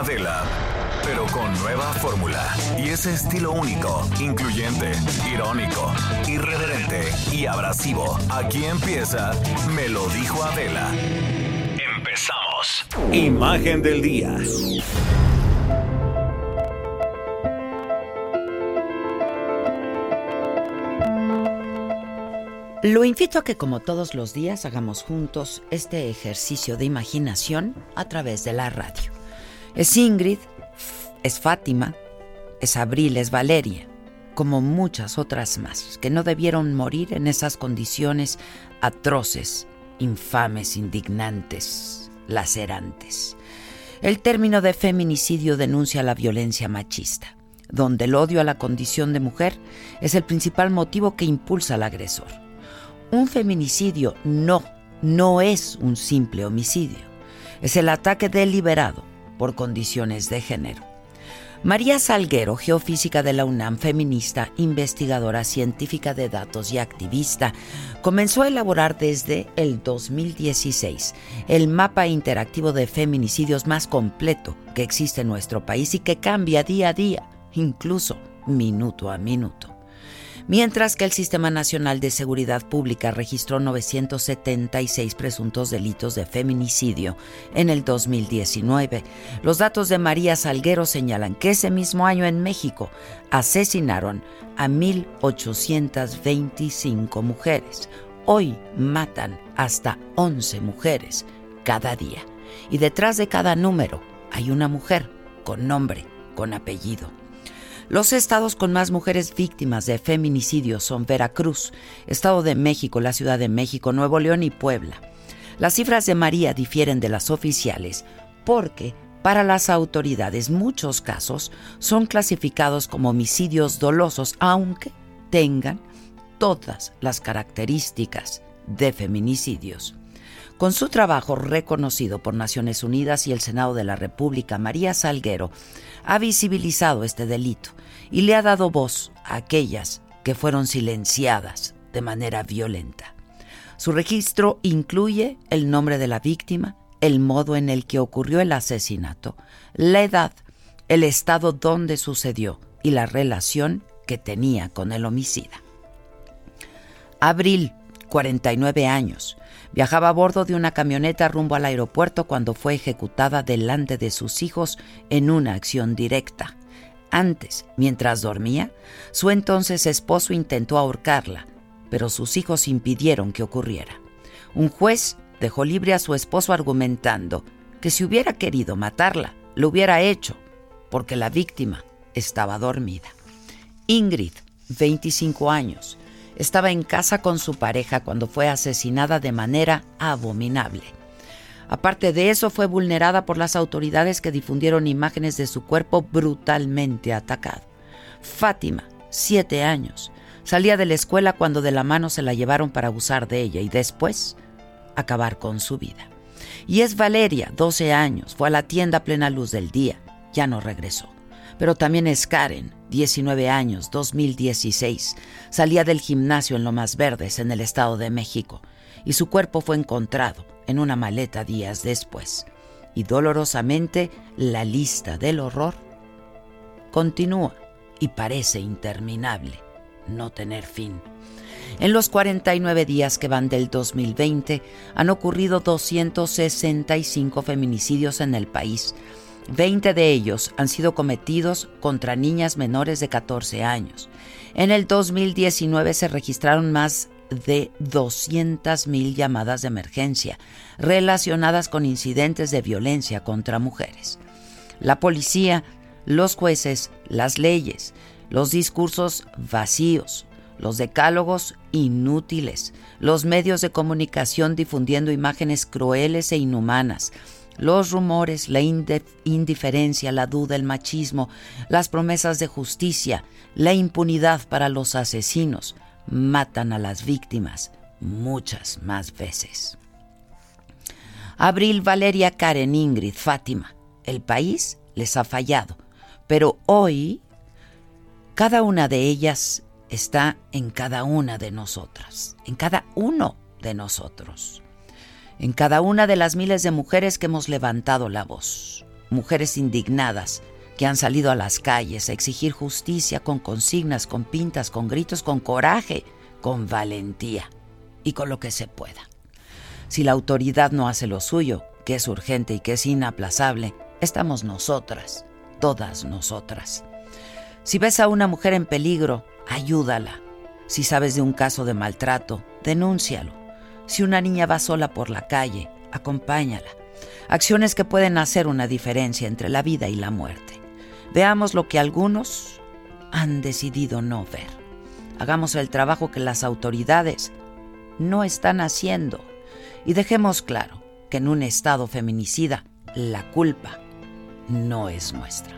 Adela, pero con nueva fórmula y ese estilo único, incluyente, irónico, irreverente y abrasivo. Aquí empieza Me lo dijo Adela. Empezamos. Imagen del día. Lo invito a que como todos los días hagamos juntos este ejercicio de imaginación a través de la radio. Es Ingrid, es Fátima, es Abril, es Valeria, como muchas otras más, que no debieron morir en esas condiciones atroces, infames, indignantes, lacerantes. El término de feminicidio denuncia la violencia machista, donde el odio a la condición de mujer es el principal motivo que impulsa al agresor. Un feminicidio no, no es un simple homicidio. Es el ataque deliberado por condiciones de género. María Salguero, geofísica de la UNAM, feminista, investigadora científica de datos y activista, comenzó a elaborar desde el 2016 el mapa interactivo de feminicidios más completo que existe en nuestro país y que cambia día a día, incluso minuto a minuto mientras que el Sistema Nacional de Seguridad Pública registró 976 presuntos delitos de feminicidio en el 2019. Los datos de María Salguero señalan que ese mismo año en México asesinaron a 1.825 mujeres. Hoy matan hasta 11 mujeres cada día. Y detrás de cada número hay una mujer con nombre, con apellido. Los estados con más mujeres víctimas de feminicidio son Veracruz, Estado de México, la Ciudad de México, Nuevo León y Puebla. Las cifras de María difieren de las oficiales porque para las autoridades muchos casos son clasificados como homicidios dolosos, aunque tengan todas las características de feminicidios. Con su trabajo reconocido por Naciones Unidas y el Senado de la República, María Salguero ha visibilizado este delito y le ha dado voz a aquellas que fueron silenciadas de manera violenta. Su registro incluye el nombre de la víctima, el modo en el que ocurrió el asesinato, la edad, el estado donde sucedió y la relación que tenía con el homicida. Abril, 49 años, viajaba a bordo de una camioneta rumbo al aeropuerto cuando fue ejecutada delante de sus hijos en una acción directa. Antes, mientras dormía, su entonces esposo intentó ahorcarla, pero sus hijos impidieron que ocurriera. Un juez dejó libre a su esposo argumentando que si hubiera querido matarla, lo hubiera hecho, porque la víctima estaba dormida. Ingrid, 25 años, estaba en casa con su pareja cuando fue asesinada de manera abominable. Aparte de eso, fue vulnerada por las autoridades que difundieron imágenes de su cuerpo brutalmente atacado. Fátima, siete años, salía de la escuela cuando de la mano se la llevaron para abusar de ella y después acabar con su vida. Y es Valeria, 12 años, fue a la tienda a plena luz del día, ya no regresó. Pero también es Karen, 19 años, 2016, salía del gimnasio en Lomas Verdes, en el Estado de México, y su cuerpo fue encontrado en una maleta días después. Y dolorosamente la lista del horror continúa y parece interminable, no tener fin. En los 49 días que van del 2020 han ocurrido 265 feminicidios en el país. 20 de ellos han sido cometidos contra niñas menores de 14 años. En el 2019 se registraron más de 200.000 llamadas de emergencia relacionadas con incidentes de violencia contra mujeres. La policía, los jueces, las leyes, los discursos vacíos, los decálogos inútiles, los medios de comunicación difundiendo imágenes crueles e inhumanas, Los rumores, la indiferencia, la duda, el machismo, las promesas de justicia, la impunidad para los asesinos matan a las víctimas muchas más veces. Abril, Valeria, Karen, Ingrid, Fátima. El país les ha fallado, pero hoy cada una de ellas está en cada una de nosotras, en cada uno de nosotros en cada una de las miles de mujeres que hemos levantado la voz, mujeres indignadas que han salido a las calles a exigir justicia con consignas, con pintas, con gritos, con coraje, con valentía y con lo que se pueda. Si la autoridad no hace lo suyo, que es urgente y que es inaplazable, estamos nosotras, todas nosotras. Si ves a una mujer en peligro, ayúdala. Si sabes de un caso de maltrato, denúncialo. Si una niña va sola por la calle, acompáñala. Acciones que pueden hacer una diferencia entre la vida y la muerte. Veamos lo que algunos han decidido no ver. Hagamos el trabajo que las autoridades no están haciendo. Y dejemos claro que en un Estado feminicida la culpa no es nuestra.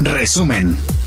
Resumen.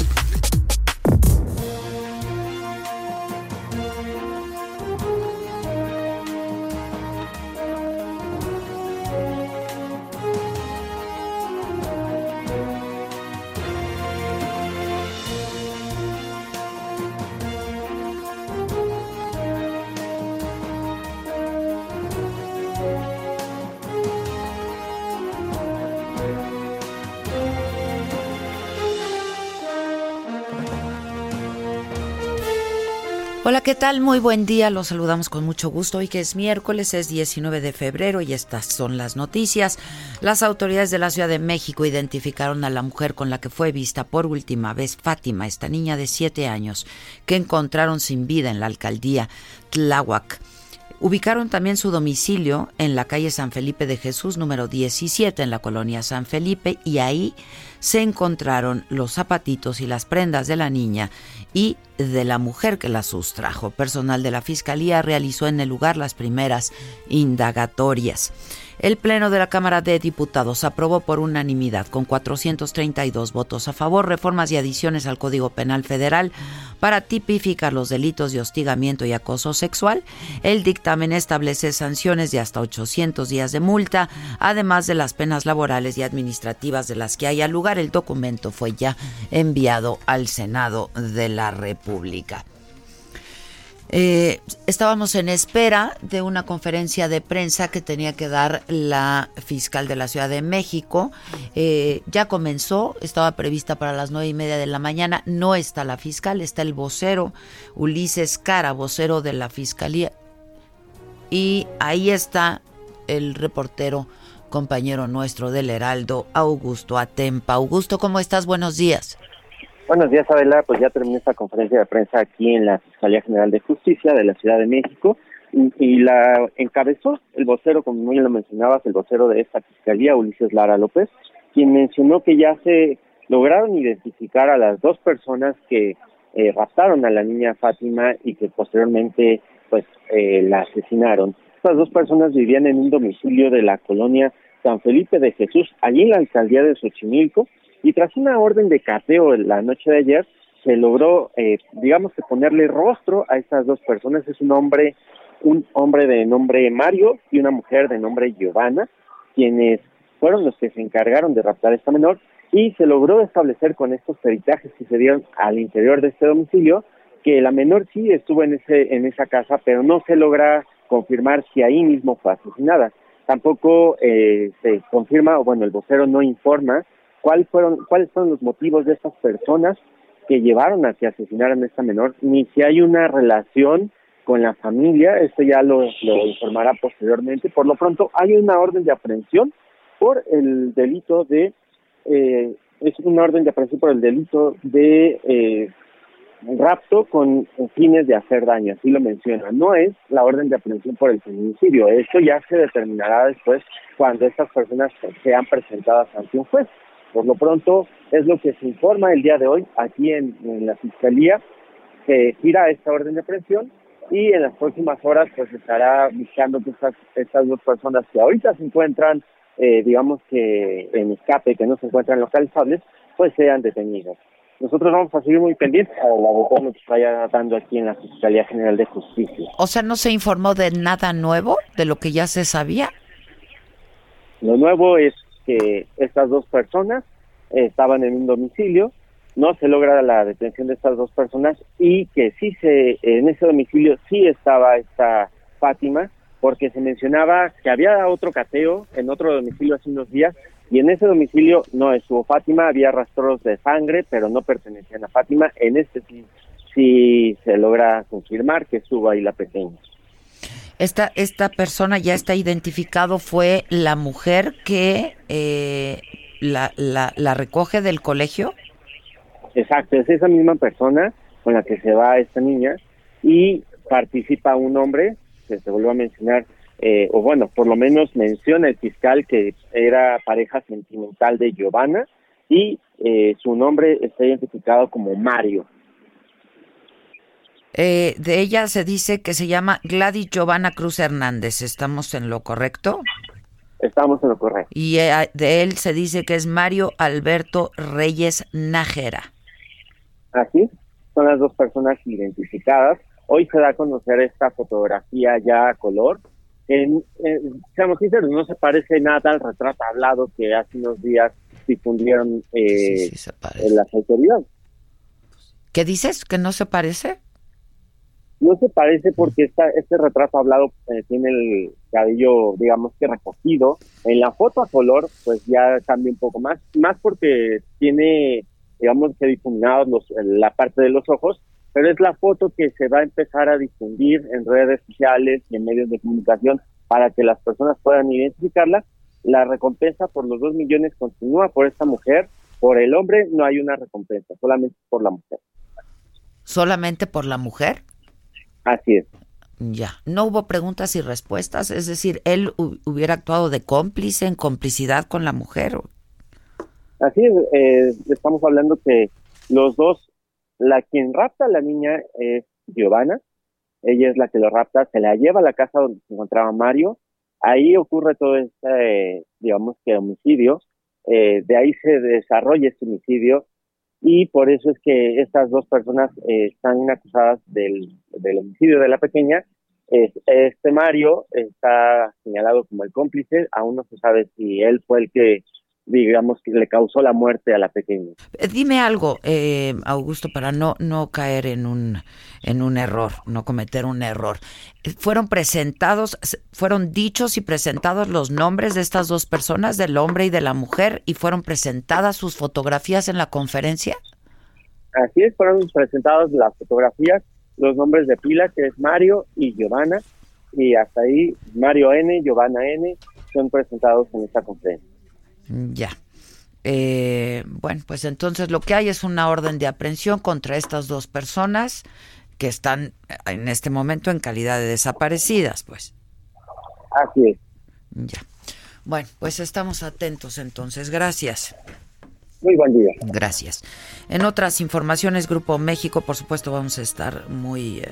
¿Qué tal? Muy buen día, los saludamos con mucho gusto. Hoy que es miércoles, es 19 de febrero y estas son las noticias. Las autoridades de la Ciudad de México identificaron a la mujer con la que fue vista por última vez Fátima, esta niña de 7 años, que encontraron sin vida en la alcaldía Tláhuac. Ubicaron también su domicilio en la calle San Felipe de Jesús, número 17, en la colonia San Felipe, y ahí se encontraron los zapatitos y las prendas de la niña y de la mujer que la sustrajo. Personal de la Fiscalía realizó en el lugar las primeras indagatorias. El Pleno de la Cámara de Diputados aprobó por unanimidad, con 432 votos a favor, reformas y adiciones al Código Penal Federal para tipificar los delitos de hostigamiento y acoso sexual. El dictamen establece sanciones de hasta 800 días de multa, además de las penas laborales y administrativas de las que haya lugar. El documento fue ya enviado al Senado de la República. Eh, estábamos en espera de una conferencia de prensa que tenía que dar la fiscal de la Ciudad de México. Eh, ya comenzó, estaba prevista para las nueve y media de la mañana. No está la fiscal, está el vocero Ulises Cara, vocero de la fiscalía. Y ahí está el reportero compañero nuestro del Heraldo, Augusto Atempa. Augusto, ¿cómo estás? Buenos días. Buenos días, Abela. Pues ya terminé esta conferencia de prensa aquí en la Fiscalía General de Justicia de la Ciudad de México y, la encabezó el vocero, como muy lo mencionabas, el vocero de esta Fiscalía, Ulises Lara López, quien mencionó que ya se lograron identificar a las dos personas que eh, raptaron a la niña Fátima y que posteriormente pues eh, la asesinaron. Estas dos personas vivían en un domicilio de la colonia San Felipe de Jesús, allí en la alcaldía de Xochimilco, y tras una orden de cateo la noche de ayer, se logró, eh, digamos que ponerle rostro a estas dos personas. Es un hombre, un hombre de nombre Mario y una mujer de nombre Giovanna, quienes fueron los que se encargaron de raptar a esta menor y se logró establecer con estos peritajes que se dieron al interior de este domicilio que la menor sí estuvo en ese en esa casa, pero no se logra confirmar si ahí mismo fue asesinada. Tampoco eh, se confirma, o bueno, el vocero no informa cuáles fueron cuáles fueron los motivos de estas personas que llevaron a que asesinaran a esta menor, ni si hay una relación con la familia, esto ya lo, lo informará posteriormente. Por lo pronto, hay una orden de aprehensión por el delito de, eh, es una orden de aprehensión por el delito de eh, rapto con fines de hacer daño, así lo menciona. No es la orden de aprehensión por el feminicidio, esto ya se determinará después cuando estas personas sean presentadas ante un juez. Por lo pronto, es lo que se informa el día de hoy aquí en, la Fiscalía, que gira esta orden de aprehensión y en las próximas horas pues estará buscando que estas, estas dos personas que ahorita se encuentran, eh, digamos que en escape, que no se encuentran localizables, pues sean detenidas. Nosotros vamos a seguir muy pendientes a la que vaya dando aquí en la Fiscalía General de Justicia. O sea, ¿no se informó de nada nuevo, de lo que ya se sabía? Lo nuevo es que estas dos personas estaban en un domicilio, no se logra la detención de estas dos personas y que sí se en ese domicilio sí estaba esta Fátima porque se mencionaba que había otro cateo en otro domicilio hace unos días y en ese domicilio no estuvo Fátima, había rastros de sangre, pero no pertenecían a Fátima. En este sí, sí se logra confirmar que estuvo ahí la pequeña. Esta, esta persona ya está identificado, fue la mujer que eh, la, la, la recoge del colegio. Exacto, es esa misma persona con la que se va esta niña y participa un hombre, que se vuelve a mencionar, eh, o bueno, por lo menos menciona el fiscal que era pareja sentimental de Giovanna y eh, su nombre está identificado como Mario. Eh, de ella se dice que se llama Gladys Giovanna Cruz Hernández. ¿Estamos en lo correcto? Estamos en lo correcto. Y de él se dice que es Mario Alberto Reyes Nájera. Así, son las dos personas identificadas. Hoy se da a conocer esta fotografía ya a color. En, seamos sinceros, no se parece nada al retrato hablado que hace unos días difundieron eh, en las autoridades. ¿Qué dices? ¿Que no se parece? No se parece porque esta, este retrato hablado eh, tiene el cabello, digamos que recogido. En la foto a color, pues ya cambia un poco más, más porque tiene, digamos que difuminados los, la parte de los ojos, pero es la foto que se va a empezar a difundir en redes sociales y en medios de comunicación para que las personas puedan identificarla. La recompensa por los dos millones continúa por esta mujer, por el hombre no hay una recompensa, solamente por la mujer. ¿Solamente por la mujer? Así es. Ya, no hubo preguntas y respuestas, es decir, él hubiera actuado de cómplice, en complicidad con la mujer. Así es, eh, estamos hablando que los dos, la quien rapta a la niña es Giovanna, ella es la que lo rapta, se la lleva a la casa donde se encontraba Mario, ahí ocurre todo este, digamos que homicidio, eh, de ahí se desarrolla este homicidio, y por eso es que estas dos personas eh, están acusadas del, del, homicidio de la pequeña. Este Mario está señalado como el cómplice, aún no se sabe si él fue el que digamos que le causó la muerte a la pequeña. Eh, dime algo, eh, Augusto, para no no caer en un en un error, no cometer un error. Fueron presentados, fueron dichos y presentados los nombres de estas dos personas, del hombre y de la mujer, y fueron presentadas sus fotografías en la conferencia. Así es, fueron presentadas las fotografías, los nombres de pila que es Mario y Giovanna, y hasta ahí Mario N, Giovanna N, son presentados en esta conferencia. Ya. Eh, bueno, pues entonces lo que hay es una orden de aprehensión contra estas dos personas que están en este momento en calidad de desaparecidas, pues. Así es. Ya. Bueno, pues estamos atentos entonces. Gracias. Muy buen día. Gracias. En otras informaciones, Grupo México, por supuesto, vamos a estar muy, eh,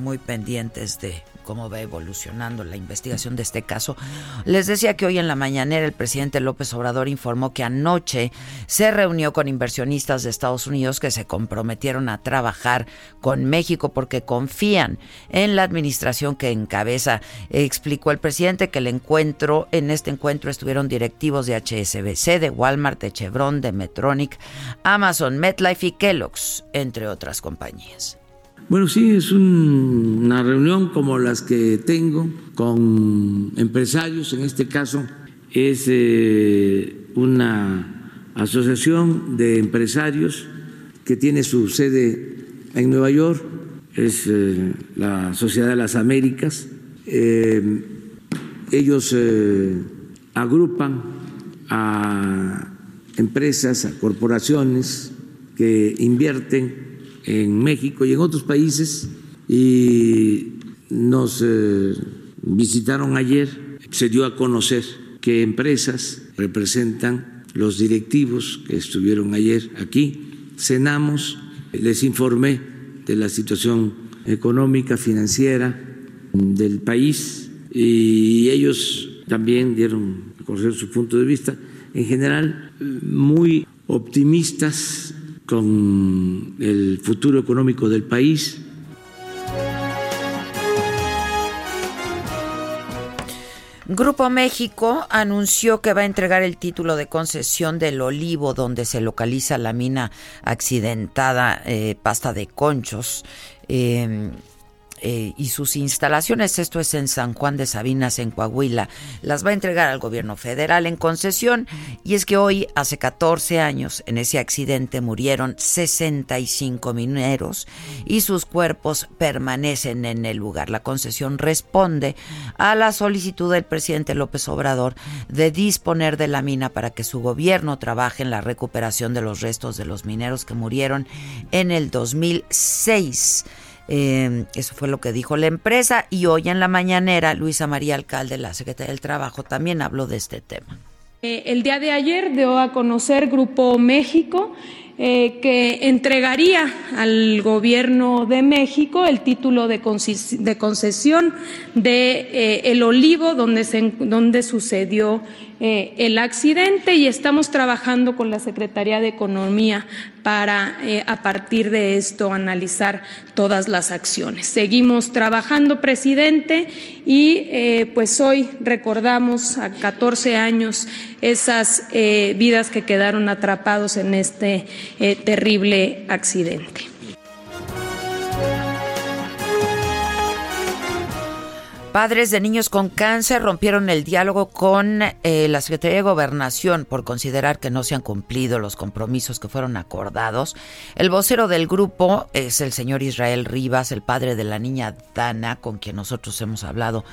muy pendientes de cómo va evolucionando la investigación de este caso. Les decía que hoy en la mañanera el presidente López Obrador informó que anoche se reunió con inversionistas de Estados Unidos que se comprometieron a trabajar con México porque confían en la administración que encabeza. Explicó el presidente que el encuentro, en este encuentro estuvieron directivos de HSBC, de Walmart, de Chevron, de Metronic, Amazon, MetLife y Kellogg's, entre otras compañías. Bueno, sí, es una reunión como las que tengo con empresarios, en este caso es eh, una asociación de empresarios que tiene su sede en Nueva York, es eh, la Sociedad de las Américas. Eh, ellos agrupan a empresas, a corporaciones que invierten en México y en otros países y nos eh, visitaron ayer, se dio a conocer que empresas representan los directivos que estuvieron ayer aquí, cenamos, les informé de la situación económica, financiera del país y ellos también dieron a conocer su punto de vista, en general muy optimistas con el futuro económico del país. Grupo México anunció que va a entregar el título de concesión del Olivo, donde se localiza la mina accidentada eh, Pasta de Conchos. Eh, eh, y sus instalaciones, esto es en San Juan de Sabinas, en Coahuila, las va a entregar al gobierno federal en concesión. Y es que hoy, hace 14 años, en ese accidente murieron 65 mineros y sus cuerpos permanecen en el lugar. La concesión responde a la solicitud del presidente López Obrador de disponer de la mina para que su gobierno trabaje en la recuperación de los restos de los mineros que murieron en el 2006. Eh, eso fue lo que dijo la empresa y hoy en la mañanera Luisa María Alcalde, la secretaria del Trabajo, también habló de este tema. Eh, el día de ayer dio a conocer Grupo México eh, que entregaría al gobierno de México el título de, concesión de eh, el olivo donde, donde sucedió eh, el accidente y estamos trabajando con la Secretaría de Economía para a partir de esto analizar todas las acciones. Seguimos trabajando, presidente, y pues hoy recordamos a 14 años esas vidas que quedaron atrapados en este eh, terrible accidente. Padres de niños con cáncer rompieron el diálogo con eh, la Secretaría de Gobernación por considerar que no se han cumplido los compromisos que fueron acordados. El vocero del grupo es el señor Israel Rivas, el padre de la niña Dana, con quien nosotros hemos hablado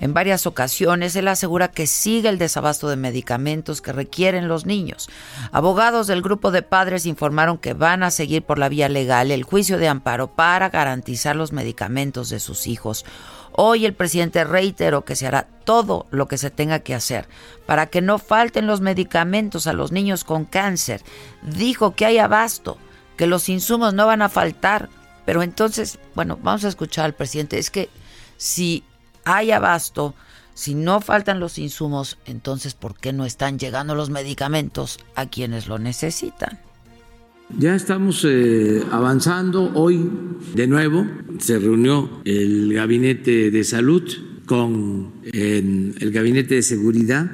en varias ocasiones. Él asegura que sigue el desabasto de medicamentos que requieren los niños. Abogados del grupo de padres informaron que van a seguir por la vía legal el juicio de amparo para garantizar los medicamentos de sus hijos. Hoy el presidente reiteró que se hará todo lo que se tenga que hacer para que no falten los medicamentos a los niños con cáncer. Dijo que hay abasto, que los insumos no van a faltar. Pero entonces, bueno, vamos a escuchar al presidente. Es que si hay abasto, si no faltan los insumos, entonces ¿por qué no están llegando los medicamentos a quienes lo necesitan? Ya estamos eh, avanzando. Hoy, de nuevo, se reunió el gabinete de salud con el gabinete de seguridad.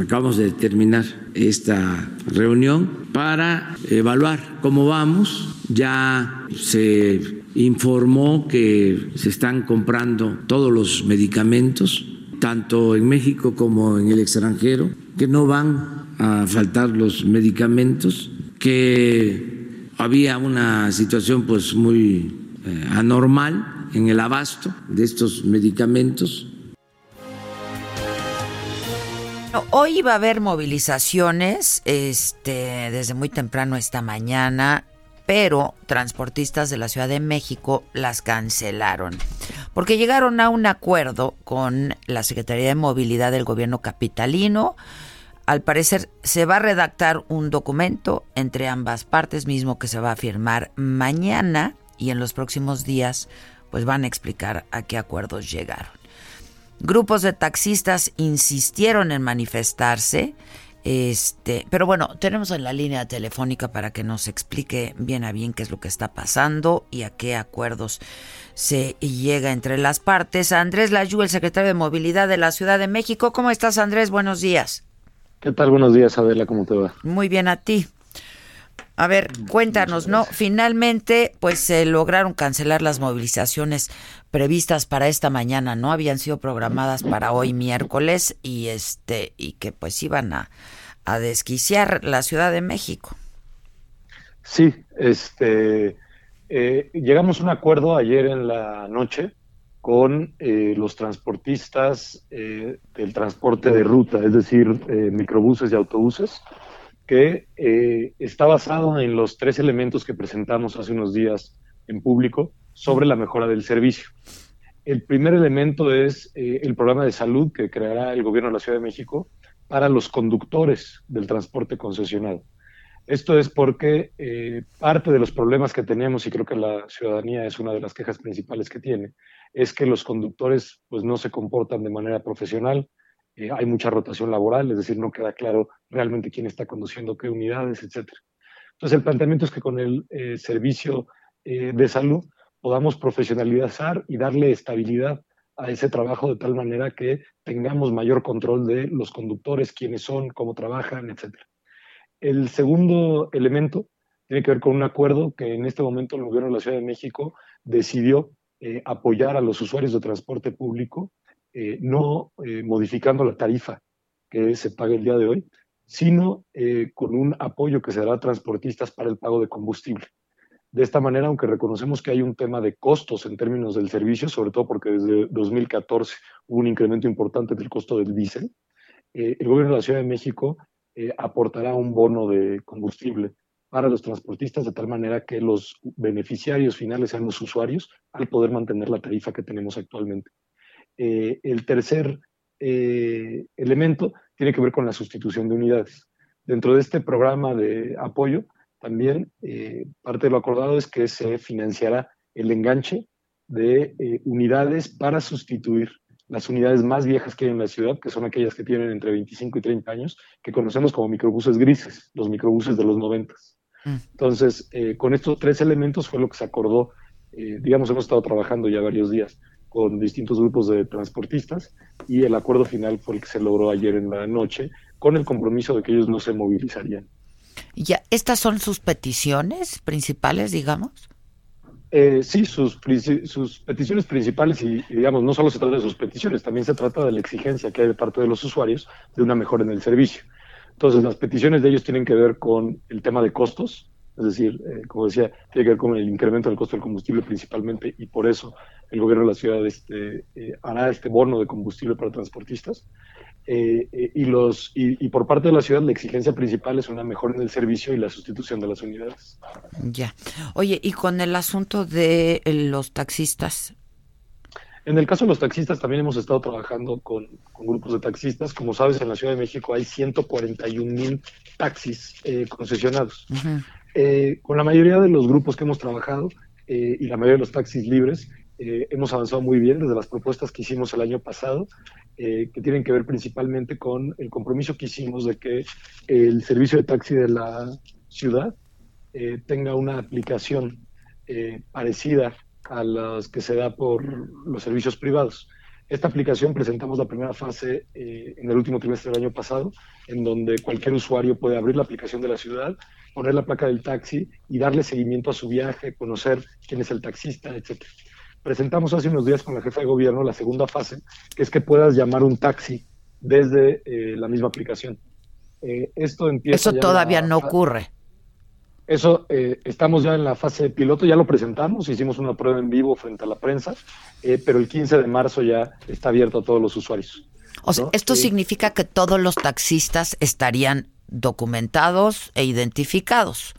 Acabamos de terminar esta reunión para evaluar cómo vamos. Ya se informó que se están comprando todos los medicamentos, tanto en México como en el extranjero, que no van a faltar los medicamentos que había una situación pues muy eh, anormal en el abasto de estos medicamentos. Hoy va a haber movilizaciones este, desde muy temprano esta mañana, pero transportistas de la Ciudad de México las cancelaron porque llegaron a un acuerdo con la Secretaría de Movilidad del gobierno capitalino al parecer se va a redactar un documento entre ambas partes mismo que se va a firmar mañana y en los próximos días pues van a explicar a qué acuerdos llegaron. Grupos de taxistas insistieron en manifestarse este, pero bueno, tenemos en la línea telefónica para que nos explique bien a bien qué es lo que está pasando y a qué acuerdos se llega entre las partes. Andrés Layú, el secretario de Movilidad de la Ciudad de México. ¿Cómo estás, Andrés? Buenos días. ¿Qué tal? Buenos días, Adela. ¿Cómo te va? Muy bien a ti. A ver, cuéntanos, ¿no? Finalmente, pues se lograron cancelar las movilizaciones previstas para esta mañana, ¿no? Habían sido programadas para hoy miércoles y este y que pues iban a, a desquiciar la Ciudad de México. Sí, este eh, llegamos a un acuerdo ayer en la noche con eh, los transportistas eh, del transporte de ruta, es decir, microbuses y autobuses, que está basado en los tres elementos que presentamos hace unos días en público sobre la mejora del servicio. El primer elemento es el programa de salud que creará el gobierno de la Ciudad de México para los conductores del transporte concesionado. Esto es porque eh, parte de los problemas que tenemos, y creo que la ciudadanía es una de las quejas principales que tiene, es que los conductores pues, no se comportan de manera profesional, eh, hay mucha rotación laboral, es decir, no queda claro realmente quién está conduciendo qué unidades, etc. Entonces, el planteamiento es que con el eh, servicio de salud podamos profesionalizar y darle estabilidad a ese trabajo de tal manera que tengamos mayor control de los conductores, quiénes son, cómo trabajan, etc. El segundo elemento tiene que ver con un acuerdo que en este momento el gobierno de la Ciudad de México decidió eh, apoyar a los usuarios de transporte público, eh, no eh, modificando la tarifa que se paga el día de hoy, sino con un apoyo que se dará a transportistas para el pago de combustible. De esta manera, aunque reconocemos que hay un tema de costos en términos del servicio, sobre todo porque desde 2014 hubo un incremento importante del costo del diésel, eh, el gobierno de la Ciudad de México eh, aportará un bono de combustible para los transportistas de tal manera que los beneficiarios finales sean los usuarios al poder mantener la tarifa que tenemos actualmente. Eh, el tercer elemento tiene que ver con la sustitución de unidades. Dentro de este programa de apoyo también eh, parte de lo acordado es que se financiará el enganche de eh, unidades para sustituir las unidades más viejas que hay en la ciudad, que son aquellas que tienen entre 25 y 30 años, que conocemos como microbuses grises, los microbuses de los 90. Mm. Entonces, eh, con estos tres elementos fue lo que se acordó, digamos, hemos estado trabajando ya varios días con distintos grupos de transportistas y el acuerdo final fue el que se logró ayer en la noche, con el compromiso de que ellos no se movilizarían. Ya, ¿Estas son sus peticiones principales, digamos? Eh, sí, sus, sus peticiones principales y, digamos, no solo se trata de sus peticiones, también se trata de la exigencia que hay de parte de los usuarios de una mejora en el servicio. Entonces, las peticiones de ellos tienen que ver con el tema de costos, es decir, eh, como decía, tiene que ver con el incremento del costo del combustible principalmente y por eso el gobierno de la ciudad este, eh, hará este bono de combustible para transportistas. Eh, y, los, y, por parte de la ciudad la exigencia principal es una mejora en el servicio y la sustitución de las unidades. Ya. Oye, ¿y con el asunto de los taxistas? En el caso de los taxistas también hemos estado trabajando con, grupos de taxistas. Como sabes, en la Ciudad de México hay 141 mil taxis eh, concesionados. con la mayoría de los grupos que hemos trabajado y la mayoría de los taxis libres, hemos avanzado muy bien desde las propuestas que hicimos el año pasado eh, que tienen que ver principalmente con el compromiso que hicimos de que el servicio de taxi de la ciudad eh, tenga una aplicación eh, parecida a las que se da por los servicios privados. Esta aplicación presentamos la primera fase en el último trimestre del año pasado, en donde cualquier usuario puede abrir la aplicación de la ciudad, poner la placa del taxi y darle seguimiento a su viaje, conocer quién es el taxista, etcétera presentamos hace unos días con la jefa de gobierno la segunda fase, que es que puedas llamar un taxi desde eh, la misma aplicación. Eh, esto empieza Eso todavía no ocurre. Eso eh, estamos ya en la fase de piloto, ya lo presentamos, hicimos una prueba en vivo frente a la prensa, pero el 15 de marzo ya está abierto a todos los usuarios. O sea, esto significa que todos los taxistas estarían documentados e identificados.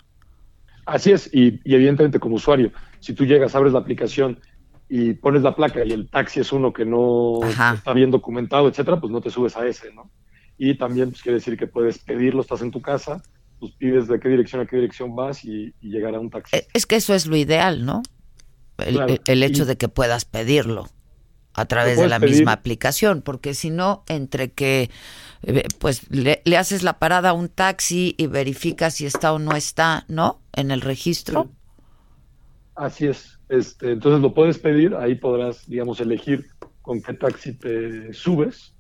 Así es, y, y evidentemente como usuario, si tú llegas, abres la aplicación y pones la placa y el taxi es uno que no está bien documentado, etcétera, pues no te subes a ese, ¿no? Y también pues, quiere decir que puedes pedirlo, estás en tu casa, pues pides de qué dirección a qué dirección vas y, llegar a un taxi. Es que eso es lo ideal, ¿no? el, hecho de que puedas pedirlo a través de la misma aplicación, porque si no, entre que eh, pues le, haces la parada a un taxi y verificas si está o no está, ¿no? En el registro. Así es. Este, entonces lo puedes pedir, ahí podrás, digamos, elegir con qué taxi te subes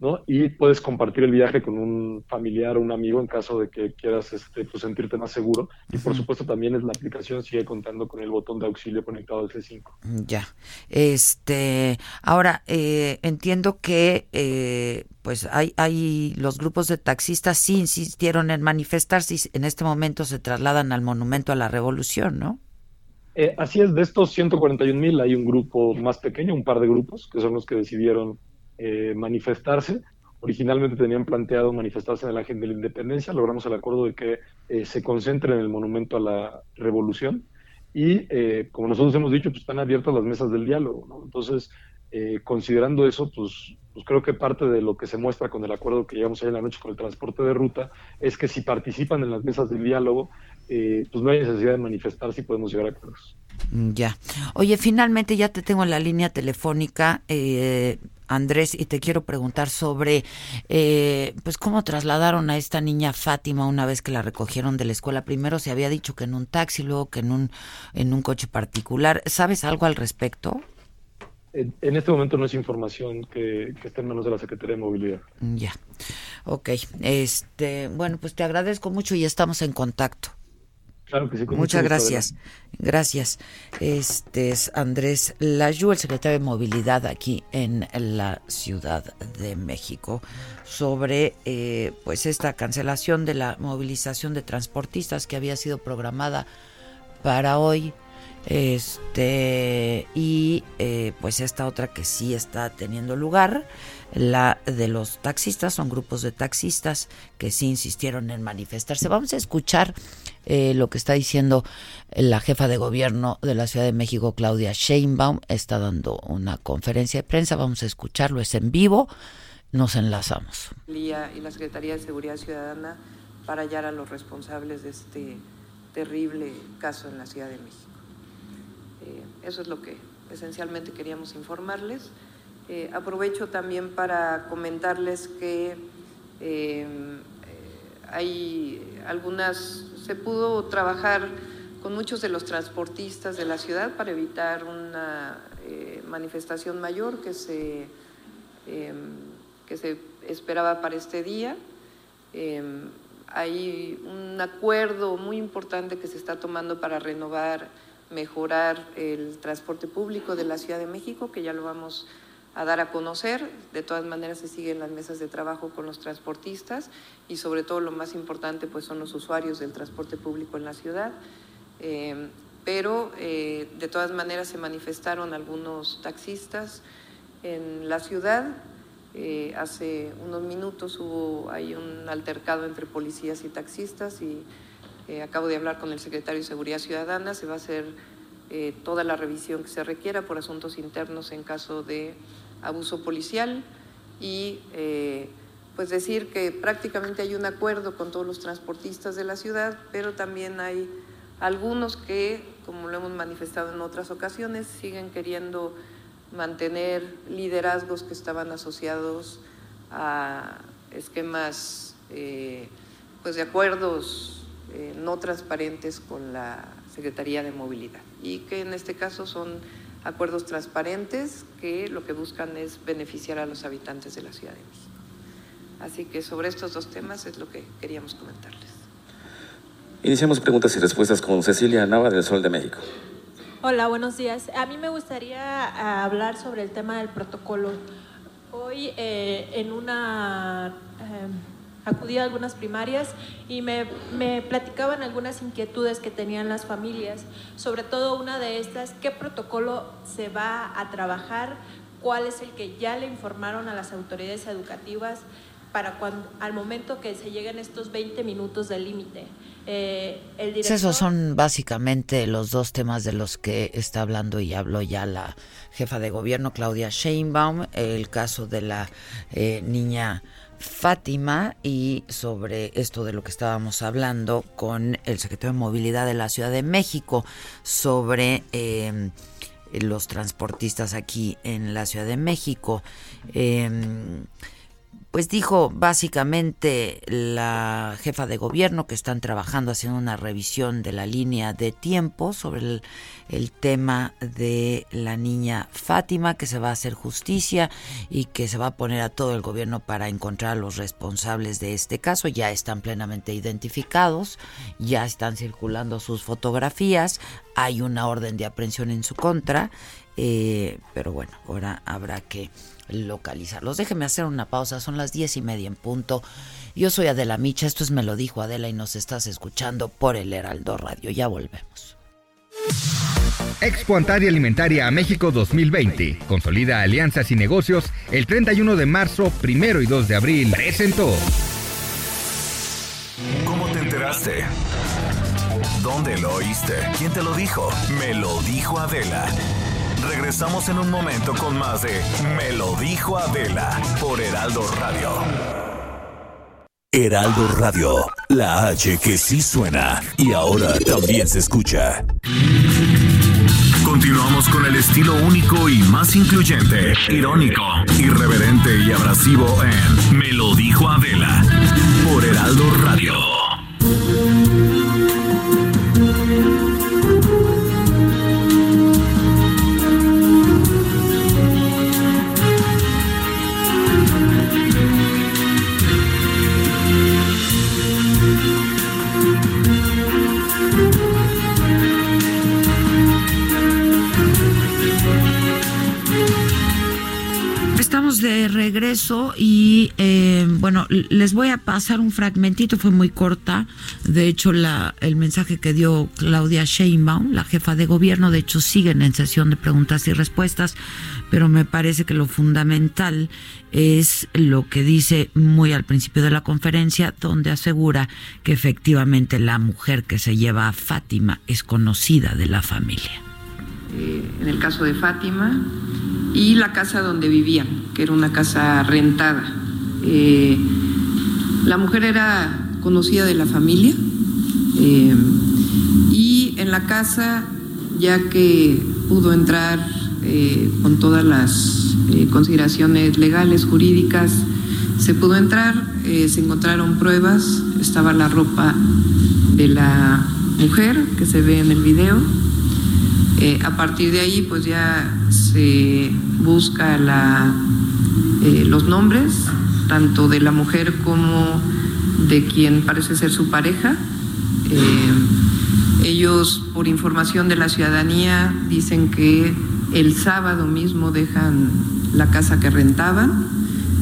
¿no? Y puedes compartir el viaje con un familiar o un amigo en caso de que quieras este, pues, sentirte más seguro. Y por supuesto también es la aplicación sigue contando con el botón de auxilio conectado al C5. Ya. Este, ahora eh, entiendo que eh, pues hay, hay los grupos de taxistas sí insistieron en manifestarse y en este momento se trasladan al Monumento a la Revolución, ¿no? Eh, así es, de estos 141 mil hay un grupo más pequeño, un par de grupos, que son los que decidieron eh, manifestarse. Originalmente tenían planteado manifestarse en el Ángel de la Independencia, logramos el acuerdo de que eh, se concentren en el Monumento a la Revolución y, eh, como nosotros hemos dicho, pues están abiertas las mesas del diálogo. Entonces, considerando eso, pues, pues, creo que parte de lo que se muestra con el acuerdo que llegamos ayer en la noche con el transporte de ruta es que si participan en las mesas del diálogo, pues no hay necesidad de manifestarse y podemos llegar a acuerdos. Ya. Oye, finalmente ya te tengo en la línea telefónica. Eh, Andrés, y te quiero preguntar sobre, eh, pues, cómo trasladaron a esta niña Fátima una vez que la recogieron de la escuela. Primero se había dicho que en un taxi, luego que en un, en un coche particular. ¿Sabes algo al respecto? En, este momento no es información que, que esté en manos de la Secretaría de Movilidad. Ya, ok. Este, bueno, pues te agradezco mucho y estamos en contacto. Muchas gracias. Gracias. Este es Andrés Layú, el secretario de Movilidad aquí en la Ciudad de México, sobre eh, pues esta cancelación de la movilización de transportistas que había sido programada para hoy. Este y eh, pues esta otra que sí está teniendo lugar la de los taxistas, son grupos de taxistas que sí insistieron en manifestarse. Vamos a escuchar eh, lo que está diciendo la jefa de gobierno de la Ciudad de México, Claudia Sheinbaum. Está dando una conferencia de prensa, vamos a escucharlo, es en vivo. Nos enlazamos. Y la Secretaría de Seguridad Ciudadana para hallar a los responsables de este terrible caso en la Ciudad de México. Eh, eso es lo que esencialmente queríamos informarles. Eh, aprovecho también para comentarles que eh, hay algunas, se pudo trabajar con muchos de los transportistas de la ciudad para evitar una eh, manifestación mayor que se, que se esperaba para este día. hay un acuerdo muy importante que se está tomando para renovar, mejorar el transporte público de la Ciudad de México, que ya lo vamos a a dar a conocer. De todas maneras se siguen las mesas de trabajo con los transportistas y sobre todo lo más importante pues son los usuarios del transporte público en la ciudad. Eh, pero eh, de todas maneras se manifestaron algunos taxistas en la ciudad. Eh, hace unos minutos hubo hay un altercado entre policías y taxistas y acabo de hablar con el secretario de Seguridad Ciudadana. Se va a hacer toda la revisión que se requiera por asuntos internos en caso de abuso policial y eh, pues decir que prácticamente hay un acuerdo con todos los transportistas de la ciudad, pero también hay algunos que, como lo hemos manifestado en otras ocasiones, siguen queriendo mantener liderazgos que estaban asociados a esquemas eh, pues de acuerdos eh, no transparentes con la Secretaría de Movilidad y que en este caso son acuerdos transparentes que lo que buscan es beneficiar a los habitantes de la Ciudad de México. Así que sobre estos dos temas es lo que queríamos comentarles. Iniciamos preguntas y respuestas con Cecilia Nava del Sol de México. Hola, buenos días. A mí me gustaría ah, hablar sobre el tema del protocolo. Hoy eh, en una... Eh, acudí a algunas primarias y me, me, platicaban algunas inquietudes que tenían las familias, sobre todo una de estas, ¿qué protocolo se va a trabajar? ¿Cuál es el que ya le informaron a las autoridades educativas para cuando, al momento que se lleguen estos 20 minutos de límite? Eh, Esos son básicamente los dos temas de los que está hablando y habló ya la jefa de gobierno, Claudia Sheinbaum, el caso de la eh, niña Fátima y sobre esto de lo que estábamos hablando con el secretario de Movilidad de la Ciudad de México sobre em, los transportistas aquí en la Ciudad de México. Em, pues dijo básicamente la jefa de gobierno que están trabajando haciendo una revisión de la línea de tiempo sobre el, tema de la niña Fátima, que se va a hacer justicia y que se va a poner a todo el gobierno para encontrar a los responsables de este caso. Ya están plenamente identificados, ya están circulando sus fotografías, hay una orden de aprehensión en su contra, eh, pero bueno, ahora habrá que localizarlos. Déjeme hacer una pausa, son las diez y media en punto. Yo soy Adela Micha, esto es Me lo dijo Adela y nos estás escuchando por el Heraldo Radio. Ya volvemos. Expo Antaria Alimentaria a México 2020. Consolida alianzas y negocios el 31 de marzo, primero y 2 de abril. Presentó. ¿Cómo te enteraste? ¿Dónde lo oíste? ¿Quién te lo dijo? Me lo dijo Adela. Regresamos en un momento con más de Me lo dijo Adela por Heraldo Radio. Heraldo Radio, la H que sí suena y ahora también se escucha. Continuamos con el estilo único y más incluyente, irónico, irreverente y abrasivo en Me lo dijo Adela por Heraldo Radio. De regreso y eh, bueno, les voy a pasar un fragmentito, fue muy corta. De hecho, la, el mensaje que dio Claudia Sheinbaum, la jefa de gobierno, de hecho siguen en sesión de preguntas y respuestas, pero me parece que lo fundamental es lo que dice muy al principio de la conferencia, donde asegura que efectivamente la mujer que se lleva a Fátima es conocida de la familia. Eh, en el caso de Fátima, y la casa donde vivían, que era una casa rentada. Eh, la mujer era conocida de la familia eh, y en la casa, ya que pudo entrar con todas las consideraciones legales, jurídicas, se pudo entrar, se encontraron pruebas, estaba la ropa de la mujer que se ve en el video, eh, a partir de ahí, pues ya se busca eh, los nombres, tanto de la mujer como de quien parece ser su pareja. Eh, ellos, por información de la ciudadanía, dicen que el sábado mismo dejan la casa que rentaban.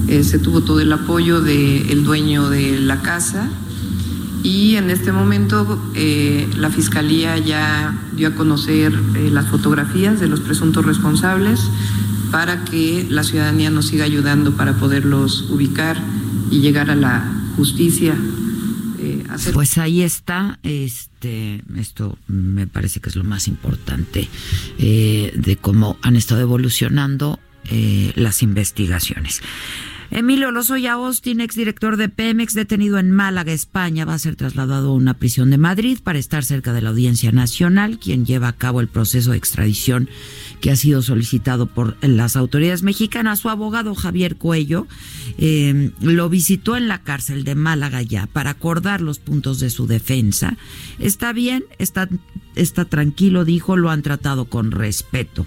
se tuvo todo el apoyo del dueño de la casa y en este momento eh, la Fiscalía ya dio a conocer eh, las fotografías de los presuntos responsables para que la ciudadanía nos siga ayudando para poderlos ubicar y llegar a la justicia. Eh, pues ahí está, este, esto me parece que es lo más importante de cómo han estado evolucionando las investigaciones. Emilio Lozoya Austin, exdirector de Pemex, detenido en Málaga, España, va a ser trasladado a una prisión de Madrid para estar cerca de la Audiencia Nacional, quien lleva a cabo el proceso de extradición que ha sido solicitado por las autoridades mexicanas. Su abogado Javier Cuello eh, lo visitó en la cárcel de Málaga ya para acordar los puntos de su defensa. Está bien, está, está tranquilo, dijo, lo han tratado con respeto.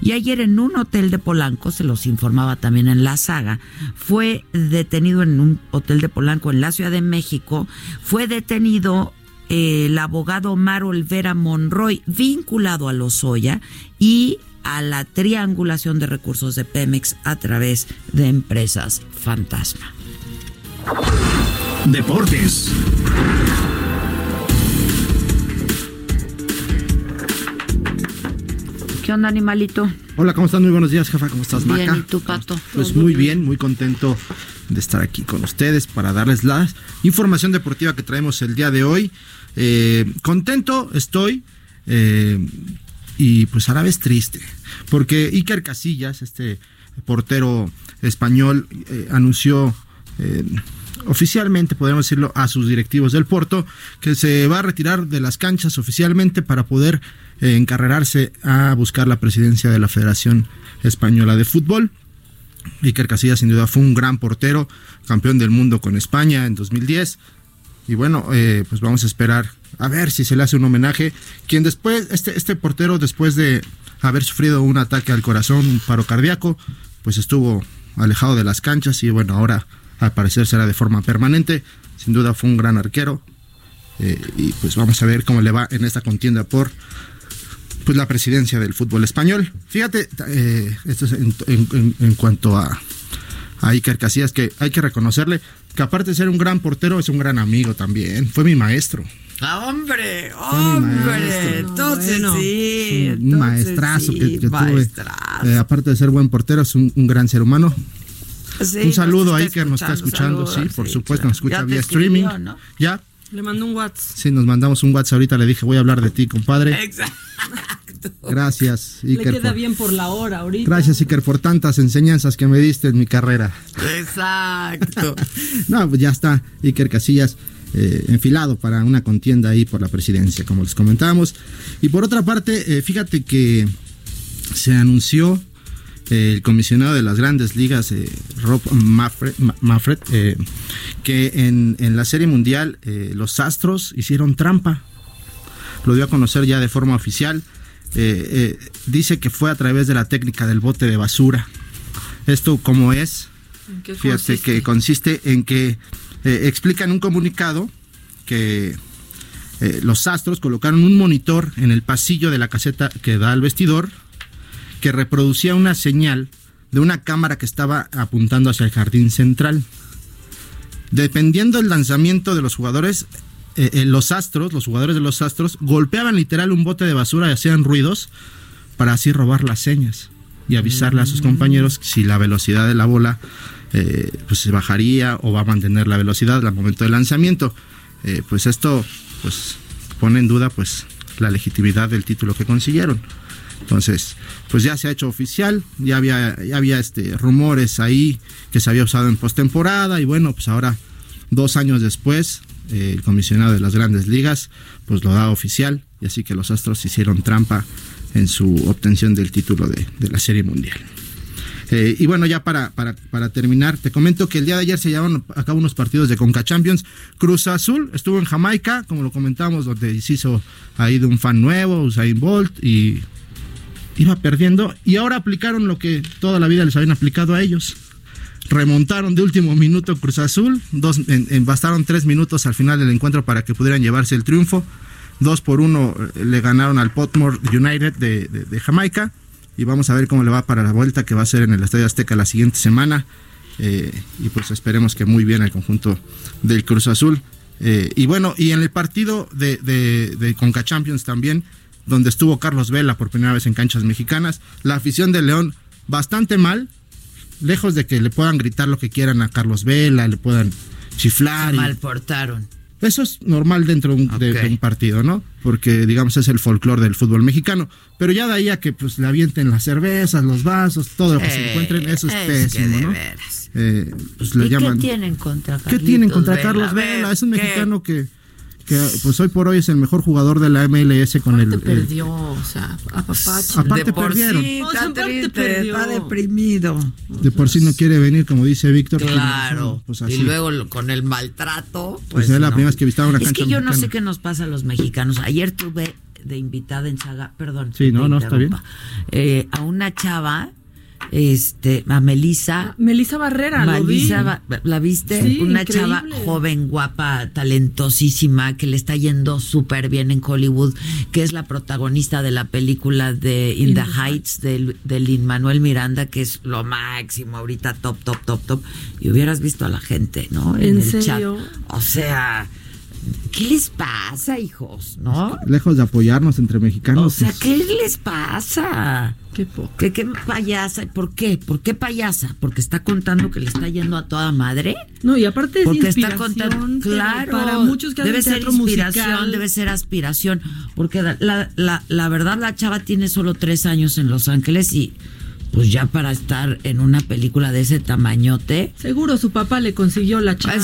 Y ayer en un hotel de Polanco, se los informaba también en la saga, fue detenido en un hotel de Polanco en la Ciudad de México, fue detenido eh, el abogado Omar Olvera Monroy, vinculado a Lozoya y a la triangulación de recursos de Pemex a través de empresas fantasma. Deportes. ¿Qué onda, animalito? Hola, ¿cómo están? Muy buenos días, jefa. ¿Cómo estás, Maca? Bien, ¿y tú, Pato? Pues muy bien, muy contento de estar aquí con ustedes para darles la información deportiva que traemos el día de hoy. Eh, contento estoy eh, y pues a la vez triste, porque Iker Casillas, este portero español, eh, anunció oficialmente, podemos decirlo, a sus directivos del Porto, que se va a retirar de las canchas oficialmente para poder eh, a buscar la presidencia de la Federación Española de Fútbol. Iker Casillas sin duda fue un gran portero, campeón del mundo con España en 2010. Y bueno, eh, pues vamos a esperar a ver si se le hace un homenaje. Quien después, este, este portero después de haber sufrido un ataque al corazón, un paro cardíaco, pues estuvo alejado de las canchas y bueno, ahora al parecer será de forma permanente. Sin duda fue un gran arquero. Eh, y pues vamos a ver cómo le va en esta contienda por pues la presidencia del fútbol español. Fíjate, eh, esto es en, cuanto a, a Iker Casillas, que hay que reconocerle que aparte de ser un gran portero, es un gran amigo también. Fue mi maestro. Ah, hombre, hombre, entonces sí. Un maestrazo que, tuve. Eh, aparte de ser buen portero, es un, gran ser humano. Un saludo a Iker, nos está escuchando, sí, por supuesto, nos escucha vía streaming. Ya. Le mando un WhatsApp. Sí, nos mandamos un WhatsApp. Ahorita le dije, voy a hablar de ti, compadre. Exacto. Gracias, Iker. Le queda bien por la hora ahorita. Gracias, Iker, por tantas enseñanzas que me diste en mi carrera. Exacto. no, pues ya está, Iker Casillas. Eh, enfilado para una contienda ahí por la presidencia, como les comentábamos. Y por otra parte, eh, fíjate que se anunció el comisionado de las grandes ligas, Rob Maffred, que en, en, la Serie Mundial los Astros hicieron trampa. Lo dio a conocer ya de forma oficial. dice que fue a través de la técnica del bote de basura. Esto como es, fíjate que consiste en que eh, explica en un comunicado que eh, los astros colocaron un monitor en el pasillo de la caseta que da al vestidor que reproducía una señal de una cámara que estaba apuntando hacia el jardín central. Dependiendo del lanzamiento de los jugadores, eh, los astros, los jugadores de los astros, golpeaban literal un bote de basura y hacían ruidos para así robar las señas y avisarle a sus mm. compañeros si la velocidad de la bola eh, pues se bajaría o va a mantener la velocidad al momento del lanzamiento. Eh, pues esto pues pone en duda pues la legitimidad del título que consiguieron. Entonces, pues ya se ha hecho oficial, ya había, ya había este, rumores ahí que se había usado en postemporada y bueno, pues ahora, dos años después, eh, el comisionado de las grandes ligas, pues lo da oficial y así que los Astros hicieron trampa en su obtención del título de la Serie Mundial. Eh, y bueno, ya para, para, terminar, te comento que el día de ayer se llevaron a cabo unos partidos de Conca Champions. Cruz Azul estuvo en Jamaica, como lo comentamos, donde se hizo ahí de un fan nuevo, Usain Bolt, y iba perdiendo. Y ahora aplicaron lo que toda la vida les habían aplicado a ellos. Remontaron de último minuto Cruz Azul, dos, bastaron tres minutos al final del encuentro para que pudieran llevarse el triunfo. Dos por uno eh, le ganaron al Potmore United de Jamaica y vamos a ver cómo le va para la vuelta que va a ser en el Estadio Azteca la siguiente semana. Eh, y pues esperemos que muy bien el conjunto del Cruz Azul. Eh, y bueno, y en el partido de, de, Conca Champions también, donde estuvo Carlos Vela por primera vez en canchas mexicanas, la afición de León bastante mal, lejos de que le puedan gritar lo que quieran a Carlos Vela, le puedan chiflar. Se malportaron. Eso es normal dentro de un, partido, ¿no? Porque, digamos, es el folclore del fútbol mexicano. Pero ya de ahí a que pues le avienten las cervezas, los vasos, todo lo que se encuentren, eso es, pésimo, ¿no? Eh, pues le llaman, ¿Qué tienen contra Carlos ¿Qué tienen contra Carlos Vela? Es un mexicano que que pues hoy por hoy es el mejor jugador de la MLS con el, perdió, o sea, apapacho. Aparte de perdieron. Sí, está triste, está deprimido. De por sí no quiere venir, como dice Víctor. Claro. Pues y luego con el maltrato. Pues, es la primera vez que visitaba una Es que yo no sé qué nos pasa a los mexicanos. Ayer tuve de invitada en Saga, perdón. Sí, no, no, está bien. Eh, a una chava este, a Melisa. Melisa Barrera, ¿La viste? Una chava joven, guapa, talentosísima, que le está yendo súper bien en Hollywood, que es la protagonista de la película de In, the, Heights del, del Manuel Miranda, que es lo máximo ahorita, top, top, top, top. Y hubieras visto a la gente, ¿no? En, el chat. O sea ¿Qué les pasa, hijos? ¿No? Lejos de apoyarnos entre mexicanos. O sea, pues. ¿qué les pasa? Qué poco. ¿Qué, ¿Qué, payasa? ¿Por qué? ¿Por qué payasa? ¿Porque está contando que le está yendo a toda madre? No, y aparte es Porque está contando, claro, para muchos que debe ser inspiración, debe ser aspiración, porque la, la, la verdad la chava tiene solo tres años en Los Ángeles y pues ya para estar en una película de ese tamañote. Seguro su papá le consiguió la chamba.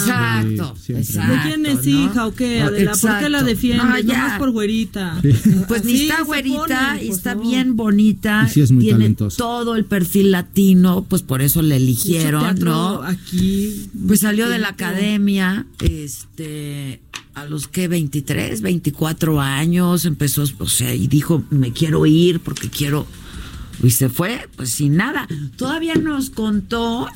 Exacto, exacto. ¿De quién es ¿no? hija o qué, Adela? ¿Por qué la Exacto. defiendes? No, ya. Nomás por güerita. Pues ni está güerita, ponen, y pues, está no. bien bonita. Y sí es muy tiene talentosa. todo el perfil latino, pues por eso le eligieron, ¿no? Aquí. Pues salió de la academia, este, a los que 23, 24 años, empezó, o sea, y dijo, me quiero ir porque quiero, y se fue, pues sin nada. Todavía nos contó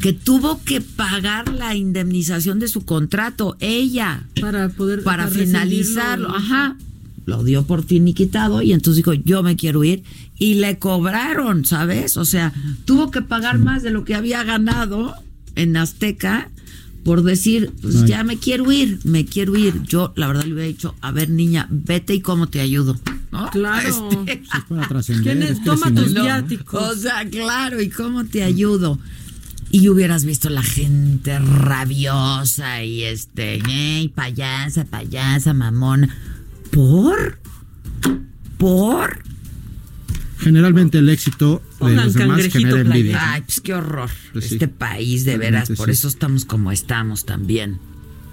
que tuvo que pagar la indemnización de su contrato, ella, Para poder. para recibirlo. finalizarlo, ajá. Lo dio por finiquitado y entonces dijo, yo me quiero ir. Y le cobraron, ¿sabes? O sea, tuvo que pagar más de lo que había ganado en Azteca por decir, pues Ay. ya me quiero ir, me quiero ir. Yo, la verdad, le hubiera dicho, a ver, niña, vete y cómo te ayudo. ¿No? Claro. Este, Sí, es para. ¿Quién es? Toma tus viáticos. o sea, claro, ¿y cómo te ayudo? Y hubieras visto la gente rabiosa y este, ¡ey, payasa, payasa, mamona! ¿Por? ¿Por? Generalmente el éxito Pongan cangrejito envidia. Ay, pues qué horror. Pues sí. este país, de veras, por sí. eso estamos como estamos también.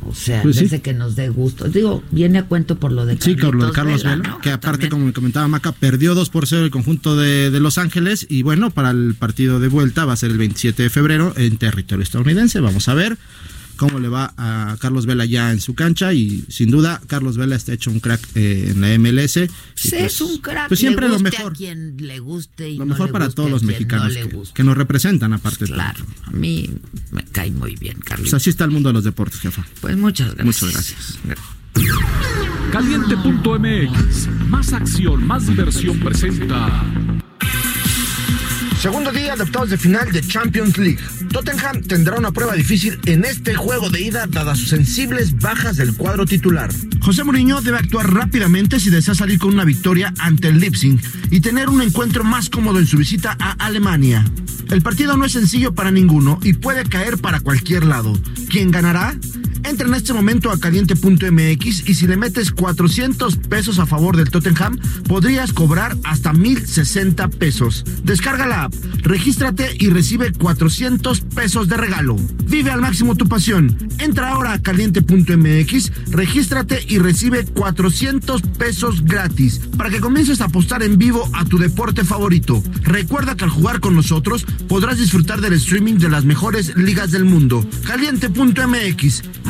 O sea, Pues sí. desde que nos dé gusto. Digo, viene a cuento por lo de Sí, con lo de Carlos Vela, ¿no? que aparte, también- como me comentaba Maca, perdió 2 por 0 el conjunto de, de Los Ángeles y bueno, para el partido de vuelta va a ser el 27 de febrero en territorio estadounidense. Vamos a ver cómo le va a Carlos Vela ya en su cancha y sin duda Carlos Vela está hecho un crack eh, en la MLS. Sí, pues- es un crack. Pues siempre le lo mejor. A quien le guste y Lo no mejor le para guste todos los mexicanos no que, nos representan aparte. Claro, a mí me cae muy bien, Carlos. Pues así está el mundo de los deportes, jefa. Pues muchas gracias. Muchas gracias. Caliente.mx. Más acción, más diversión presenta. Segundo día de octavos de final de Champions League. Tottenham tendrá una prueba difícil en este juego de ida dadas sus sensibles bajas del cuadro titular. José Mourinho debe actuar rápidamente si desea salir con una victoria ante el Leipzig y tener un encuentro más cómodo en su visita a Alemania. El partido no es sencillo para ninguno y puede caer para cualquier lado. ¿Quién ganará? Entra en este momento a caliente.mx y si le metes 400 pesos a favor del Tottenham, podrías cobrar hasta 1060 pesos. Descarga la app, regístrate y recibe 400 pesos de regalo. Vive al máximo tu pasión. Entra ahora a caliente.mx, regístrate y recibe 400 pesos gratis para que comiences a apostar en vivo a tu deporte favorito. Recuerda que al jugar con nosotros podrás disfrutar del streaming de las mejores ligas del mundo. Caliente.mx,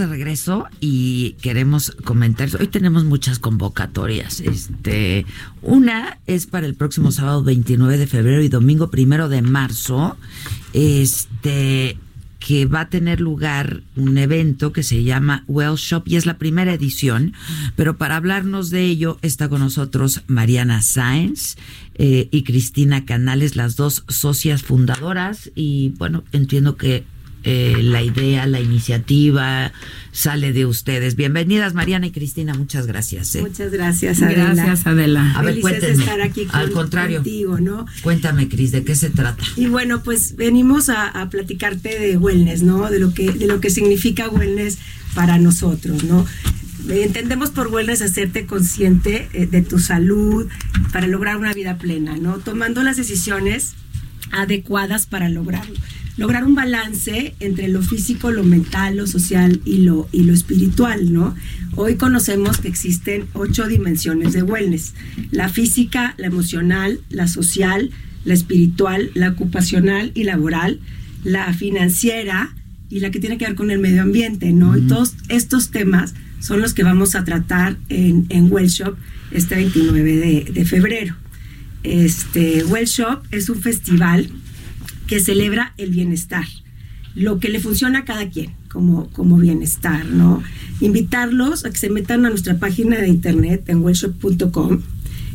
De regreso y queremos comentar. Hoy tenemos muchas convocatorias. Este, una es para el próximo sábado 29 de febrero y domingo primero de marzo. Este que va a tener lugar un evento que se llama Well Shop y es la primera edición, pero para hablarnos de ello está con nosotros Mariana Sáenz eh, y Cristina Canales, las dos socias fundadoras y bueno, entiendo que eh, la idea, la iniciativa sale de ustedes. Bienvenidas Mariana y Cristina, muchas gracias. ¿eh? Muchas gracias, Adela. Gracias, Adela. A ver, Felices de cuéntenme. estar aquí con- Al contrario. contigo, ¿no? Cuéntame, Cris, ¿de qué se trata? Y bueno, pues venimos a, a platicarte de wellness, ¿no? De lo que de lo que significa wellness para nosotros, ¿no? entendemos por wellness hacerte consciente eh, de tu salud para lograr una vida plena, ¿no? Tomando las decisiones adecuadas para lograrlo. Lograr un balance entre lo físico, lo mental, lo social y lo, y lo espiritual, ¿no? Hoy conocemos que existen ocho dimensiones de wellness. La física, la emocional, la social, la espiritual, la ocupacional y laboral, la financiera y la que tiene que ver con el medio ambiente, ¿no? Y todos estos temas son los que vamos a tratar en, en Well Shop este 29 de, de febrero. Este, Well Shop es un festival que celebra el bienestar, lo que le funciona a cada quien como, como bienestar, ¿no? Invitarlos a que se metan a nuestra página de internet en wellshop.com,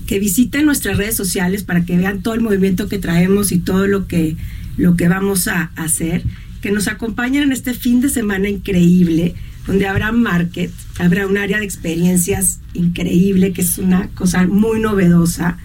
que visiten nuestras redes sociales para que vean todo el movimiento que traemos y todo lo que, lo que vamos a hacer, que nos acompañen en este fin de semana increíble, donde habrá market, habrá un área de experiencias increíble, que es una cosa muy novedosa.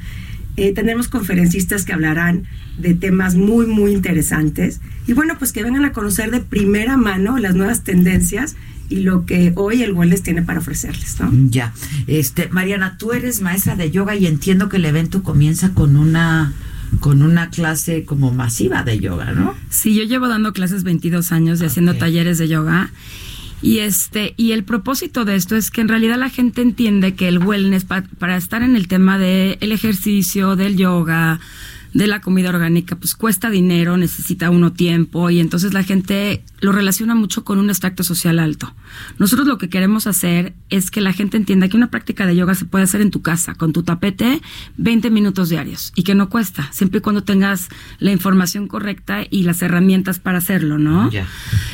Eh, tendremos conferencistas que hablarán de temas muy, muy interesantes. Y bueno, pues que vengan a conocer de primera mano las nuevas tendencias y lo que hoy el Wellness tiene para ofrecerles, ¿no? Ya. Este, Mariana, tú eres maestra de yoga y entiendo que el evento comienza con una con una clase como masiva de yoga, ¿no? Sí, yo llevo dando clases 22 años y haciendo talleres de yoga. Y este y el propósito de esto es que en realidad la gente entiende que el wellness pa- para estar en el tema del el ejercicio, del yoga, de la comida orgánica, pues cuesta dinero, necesita uno tiempo y entonces la gente lo relaciona mucho con un extracto social alto. Nosotros lo que queremos hacer es que la gente entienda que una práctica de yoga se puede hacer en tu casa, con tu tapete, 20 minutos diarios y que no cuesta, siempre y cuando tengas la información correcta y las herramientas para hacerlo, ¿no?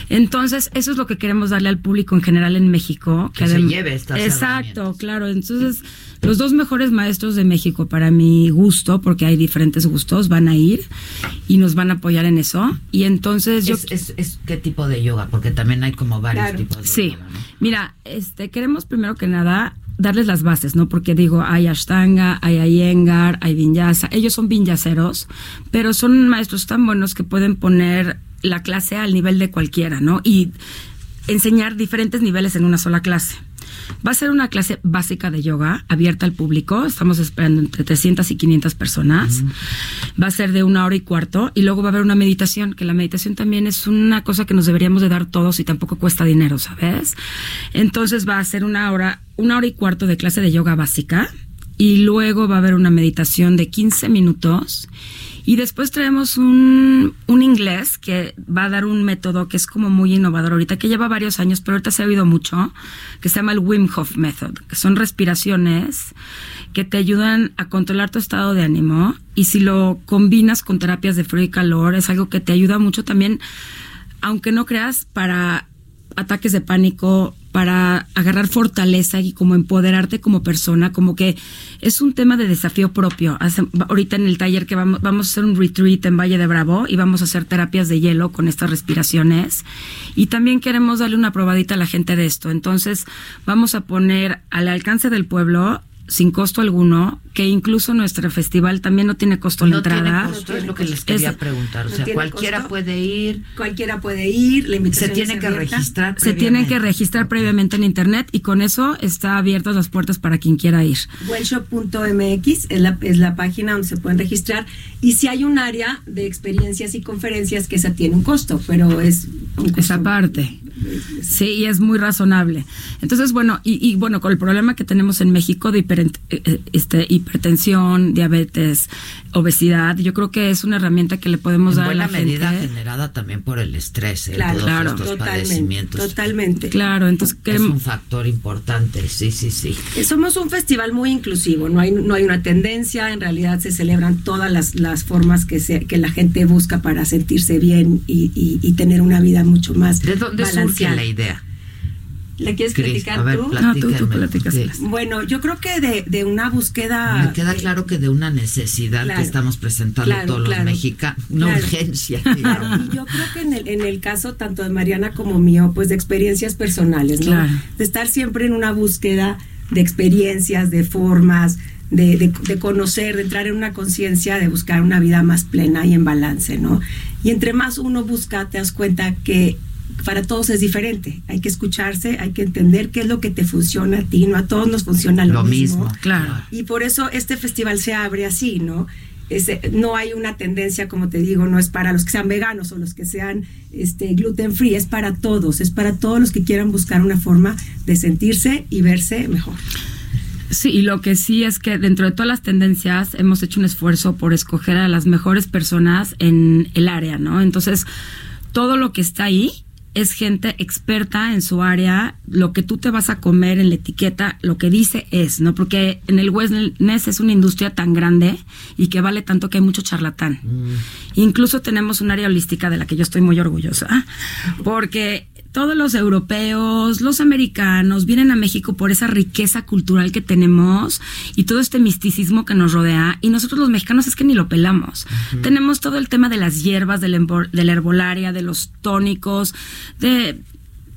Entonces, eso es lo que queremos darle al público en general en México. Que se lleve estas Exacto, claro. Entonces, los dos mejores maestros de México, para mi gusto, porque hay diferentes gustos, van a ir y nos van a apoyar en eso. Y entonces yo... Es, es, es- ¿Qué tipo de yoga? Porque también hay como varios Claro. tipos de Sí. yoga. ¿no? Mira, este, queremos primero que nada darles las bases, ¿no? Porque digo, hay Ashtanga, hay Iyengar, hay Vinyasa. Ellos son vinyaseros, pero son maestros tan buenos que pueden poner la clase al nivel de cualquiera, ¿no? Y enseñar diferentes niveles en una sola clase. Va a ser una clase básica de yoga, abierta al público. Estamos esperando entre 300 y 500 personas. Va a ser de una hora y cuarto. Y luego va a haber una meditación, que la meditación también es una cosa que nos deberíamos de dar todos y tampoco cuesta dinero, ¿sabes? Entonces va a ser una hora, una hora y cuarto de clase de yoga básica. Y luego va a haber una meditación de 15 minutos. Y después traemos un, un inglés que va a dar un método que es como muy innovador ahorita, que lleva varios años, pero ahorita se ha oído mucho, que se llama el Wim Hof Method, que son respiraciones que te ayudan a controlar tu estado de ánimo. Y si lo combinas con terapias de frío y calor, es algo que te ayuda mucho también, aunque no creas, para ataques de pánico, para agarrar fortaleza y como empoderarte como persona, como que es un tema de desafío propio. Ahorita en el taller que vamos, vamos a hacer un retreat en Valle de Bravo y vamos a hacer terapias de hielo con estas respiraciones. Y también queremos darle una probadita a la gente de esto. Entonces vamos a poner al alcance del pueblo sin costo alguno, que incluso nuestro festival también no tiene costo la No tiene entrada. costo, es lo que les quería Es- preguntar. O sea, tiene cualquiera costo. puede ir. Cualquiera puede ir, la invitación Se tiene es que abierta. registrar. Se tienen que registrar previamente en internet y con eso está abiertas las puertas para quien quiera ir. Wellshop.mx es la, es la página donde se pueden registrar y si hay un área de experiencias y conferencias que esa tiene un costo, pero es un costo. Esa parte. Sí, y es muy razonable. Entonces, bueno, y, y bueno, con el problema que tenemos en México de hiper- eh, este, hipertensión, diabetes, obesidad, yo creo que es una herramienta que le podemos En dar a buena la gente. medida generada también por el estrés, ¿eh? Claro, todos claro, estos totalmente, padecimientos. totalmente. Claro, entonces Es un factor importante, sí, sí, sí. Eh, Somos un festival muy inclusivo, no hay, no hay una tendencia, en realidad se celebran todas las, las formas que, se, que la gente busca para sentirse bien y, y- y tener una vida mucho más ¿De dónde surge balanceada. la idea? ¿La quieres Cris? platicar A ver, tú? No, tú- tú. Bueno, yo creo que de, de una búsqueda... Me queda claro que de una necesidad Claro, que estamos presentando claro, todos claro, los mexicanos, una claro. urgencia. Y yo creo que en el, en el caso tanto de Mariana como mío, pues de experiencias personales, ¿no? Claro. De estar siempre en una búsqueda de experiencias, de formas, de, de- de conocer, de entrar en una conciencia, de buscar una vida más plena y en balance, ¿no? Y entre más uno busca, te das cuenta que para todos es diferente. Hay que escucharse, hay que entender qué es lo que te funciona a ti, no a todos nos funciona lo, Lo mismo. mismo, Claro. Y por eso este festival se abre así, ¿no? Este, no hay una tendencia, como te digo, no es para los que sean veganos o los que sean este, gluten free, es para todos, es para todos los que quieran buscar una forma de sentirse y verse mejor. Sí, y lo que sí es que dentro de todas las tendencias hemos hecho un esfuerzo por escoger a las mejores personas en el área, ¿no? Entonces, todo lo que está ahí es gente experta en su área, lo que tú te vas a comer en la etiqueta, lo que dice es, ¿no? Porque en el wellness es una industria tan grande y que vale tanto que hay mucho charlatán. Incluso tenemos un área holística de la que yo estoy muy orgullosa, porque todos los europeos, los americanos vienen a México por esa riqueza cultural que tenemos y todo este misticismo que nos rodea y nosotros los mexicanos es que ni lo pelamos. Tenemos todo el tema de las hierbas, del embol- de la herbolaria, de los tónicos, de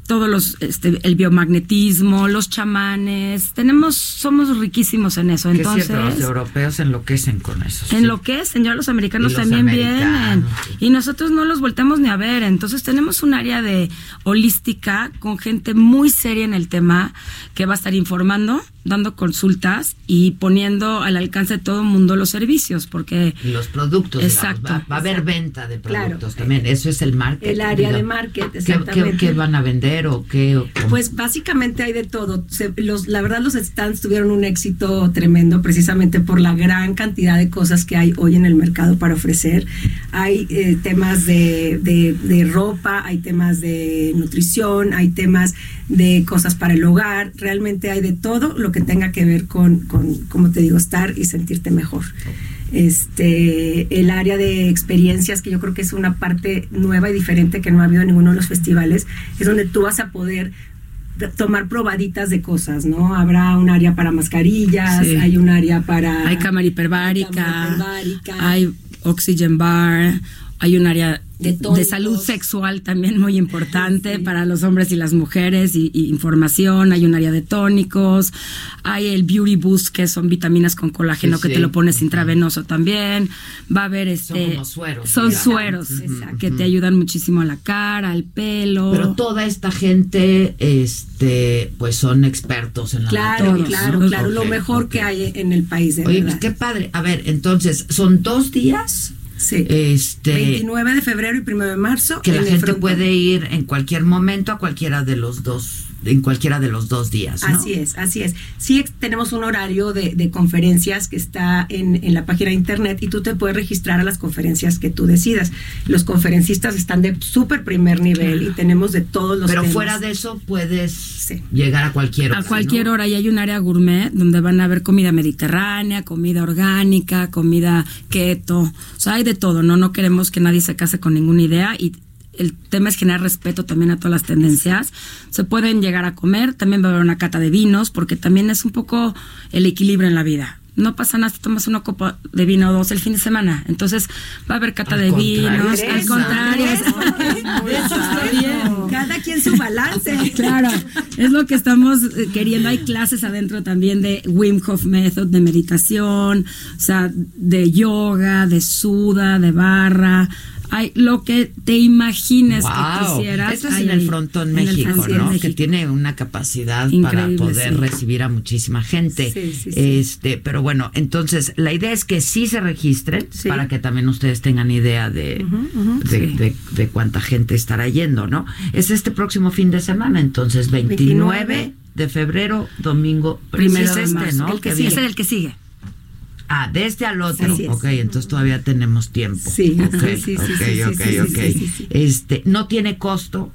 todos los este, el biomagnetismo, los chamanes, tenemos somos riquísimos en eso. Entonces, cierto, los europeos enloquecen con eso. sí. en lo que es, ya los americanos los también americanos, vienen. Y nosotros no los volteamos ni a ver. Entonces tenemos un área de holística con gente muy seria en el tema que va a estar informando, dando consultas y poniendo al alcance de todo el mundo los servicios, porque... Los productos, digamos, Exacto. va, va a haber venta de Claro. productos también. Eso es el market. El área de digamos. market, ¿Qué- exactamente. ¿Qué, qué van a vender o qué? o? Pues básicamente hay de todo. Se- los, la verdad los stands tuvieron un éxito tremendo precisamente por la gran cantidad de cosas que hay hoy en el mercado para ofrecer. Hay eh, temas de, de- de ropa, hay temas de nutrición, hay temas de cosas para el hogar. Realmente hay de todo lo que tenga que ver con, con como te digo, estar y sentirte mejor. Este, el área de experiencias, que yo creo que es una parte nueva y diferente que no ha habido en ninguno de los festivales, es donde tú vas a poder de- tomar probaditas de cosas, ¿no? Habrá un área para mascarillas, Sí. hay un área para... Hay cámara hiperbárica, cámara hiperbárica. hay oxygen bar, hay un área De salud sexual también muy importante para los hombres y las mujeres y, y información, hay un área de tónicos, hay el beauty boost que son vitaminas con colágeno Sí, que sí. te lo pones intravenoso también, va a haber este como sueros, son digamos. sueros que te ayudan muchísimo a la cara, al pelo. Pero toda esta gente, este, pues son expertos en la Claro, claro, ¿no? claro, lo mejor que hay en el país, de Oye, verdad. pues qué padre. A ver, entonces, son dos días. Sí. Este. 29 de febrero y 1 de marzo. que la gente frontón. puede ir en cualquier momento a cualquiera de los dos, en cualquiera de los dos días, ¿no? Así es, así es. Sí tenemos un horario de, de conferencias que está en, en la página de internet y tú te puedes registrar a las conferencias que tú decidas. Los conferencistas están de súper primer nivel y tenemos de todos los Pero temas. fuera de eso puedes llegar a cualquier hora, A cualquier ¿no? hora y hay un área gourmet donde van a haber comida mediterránea, comida orgánica, comida keto, o sea, hay de todo, ¿no? No queremos que nadie se case con ninguna idea y el tema es generar respeto también a todas las tendencias. Se pueden llegar a comer, también va a haber una cata de vinos, porque también es un poco el equilibrio en la vida. No pasa nada si tomas una copa de vino o dos el fin de semana. Entonces va a haber cata Al de vinos. eso, Al contrario, hecho, está bien. Cada quien su balance. Claro, es lo que estamos eh, queriendo. Hay clases adentro también de Wim Hof Method, de meditación, o sea, de yoga, de suda, de barra. Hay lo que te imagines que quisieras. Esto es hay en el Frontón el México, Frontón ¿no? México. Que tiene una capacidad para poder sí. recibir a muchísima gente. Sí, sí, sí. Este, pero bueno, entonces la idea es que sí se registren para que también ustedes tengan idea de, de, Sí. de- de cuánta gente estará yendo, ¿no? Es este próximo fin de semana, entonces 29, 29 de febrero, domingo, Primero es este. ¿no? El que sigue. es el que sigue. Ah, de este al otro. Así es. Ok, entonces todavía tenemos tiempo. Sí, sí, sí, sí, ok, sí, sí, ok, sí, ok. sí, sí, sí. Este, no tiene costo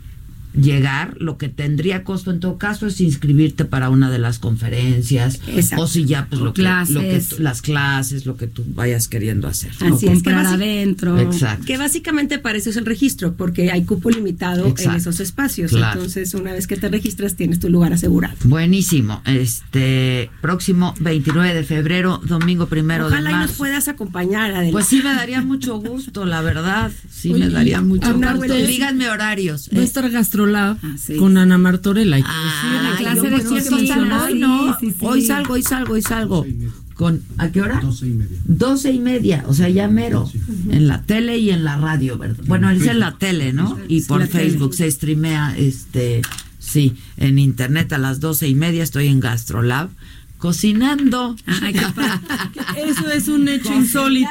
llegar, lo que tendría costo en todo caso es inscribirte para una de las conferencias Exacto. o si ya pues lo que, lo que tú- las clases, lo que tú vayas queriendo hacer. Así es, que adentro. Exacto. Que básicamente para eso es el registro, porque hay cupo limitado Exacto. en esos espacios. Claro. Entonces, una vez que te registras, tienes tu lugar asegurado. Buenísimo. Este próximo 29 de febrero, domingo primero Ojalá de y nos marzo. puedas acompañar, Adela. Pues sí me daría mucho gusto, la verdad. Sí me daría mucho gusto. Díganme horarios. Va a ¿eh? estar Ah, sí. con Ana Martorella. Ah, la clase yo de hoy, no. Sí, sí, sí. Hoy salgo, hoy salgo, hoy salgo. con ¿a qué hora? Doce y media. Doce y media, o sea, ya mero. En la tele y en la radio, ¿verdad? Bueno, es en la tele, ¿no? Y por tele. Facebook se streamea, este, sí, en internet a las doce y media estoy en Gastrolab cocinando. Eso es un hecho insólito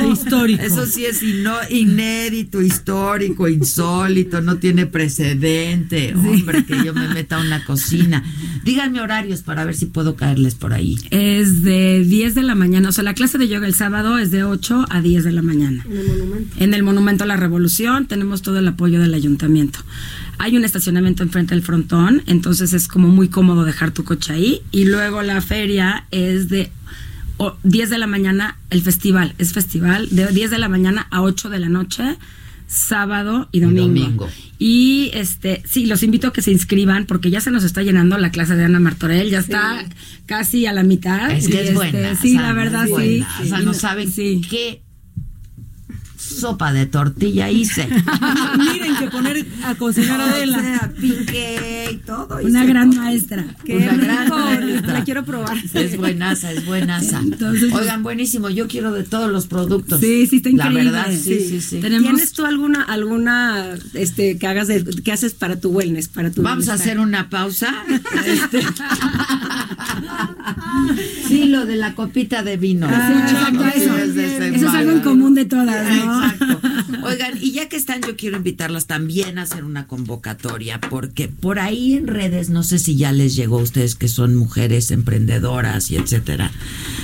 e histórico. Eso sí es ino- inédito, histórico, insólito, no tiene precedente. Hombre, que yo me meta a una cocina. Díganme horarios para ver si puedo caerles por ahí. Es de 10 de la mañana, o sea, la clase de yoga el sábado es de 8 a 10 de la mañana. En el monumento. En el Monumento a la Revolución tenemos todo el apoyo del ayuntamiento. Hay un estacionamiento enfrente del frontón, entonces es como muy cómodo dejar tu coche ahí. Y luego la feria es de o- 10 de la mañana, el festival, es festival, de 10 de la mañana a 8 de la noche, sábado y domingo. domingo. Y este, sí, los invito a que se inscriban porque ya se nos está llenando la clase de Ana Martorell, ya está casi a la mitad. Es que Y, es este, buena. Sí, la verdad, sí. O sea, no no- saben qué sopa de tortilla hice. Miren que poner a cocinar a Adela. O sea, piqué y todo. Una gran todo. maestra. Qué Una gran rico, maestra. la quiero probar. Es buenaza, es buenaza. Entonces, Oigan, buenísimo. Yo quiero de todos los productos. Sí, sí, está La increíble. verdad, sí, sí, sí. ¿Tienes tú alguna, alguna, este, que hagas de, que haces para tu wellness, para tu Vamos a bienestar? hacer una pausa. Este- Sí, lo de la copita de vino. Ah, exacto, eso. es Eso algo en común de todas, ¿no? Exacto. Oigan, y ya que están, yo quiero invitarlas también a hacer una convocatoria, porque por ahí en redes, no sé si ya les llegó a ustedes que son mujeres emprendedoras y etcétera,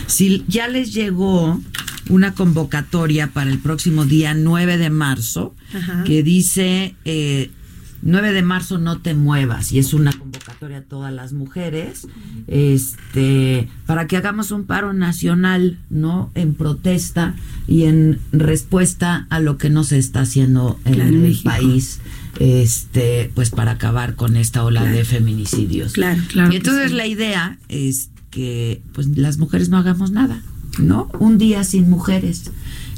si ya les llegó una convocatoria para el próximo día 9 de marzo, Ajá. que dice eh, 9 de marzo no te muevas, y es una convocatoria a todas las mujeres, este, para que hagamos un paro nacional, ¿no? En protesta y en respuesta a lo que no se está haciendo en Claro, el México. país, este, pues para acabar con esta ola de feminicidios. Claro, claro Y entonces sí. la idea es que pues las mujeres no hagamos nada, ¿no? Un día sin mujeres.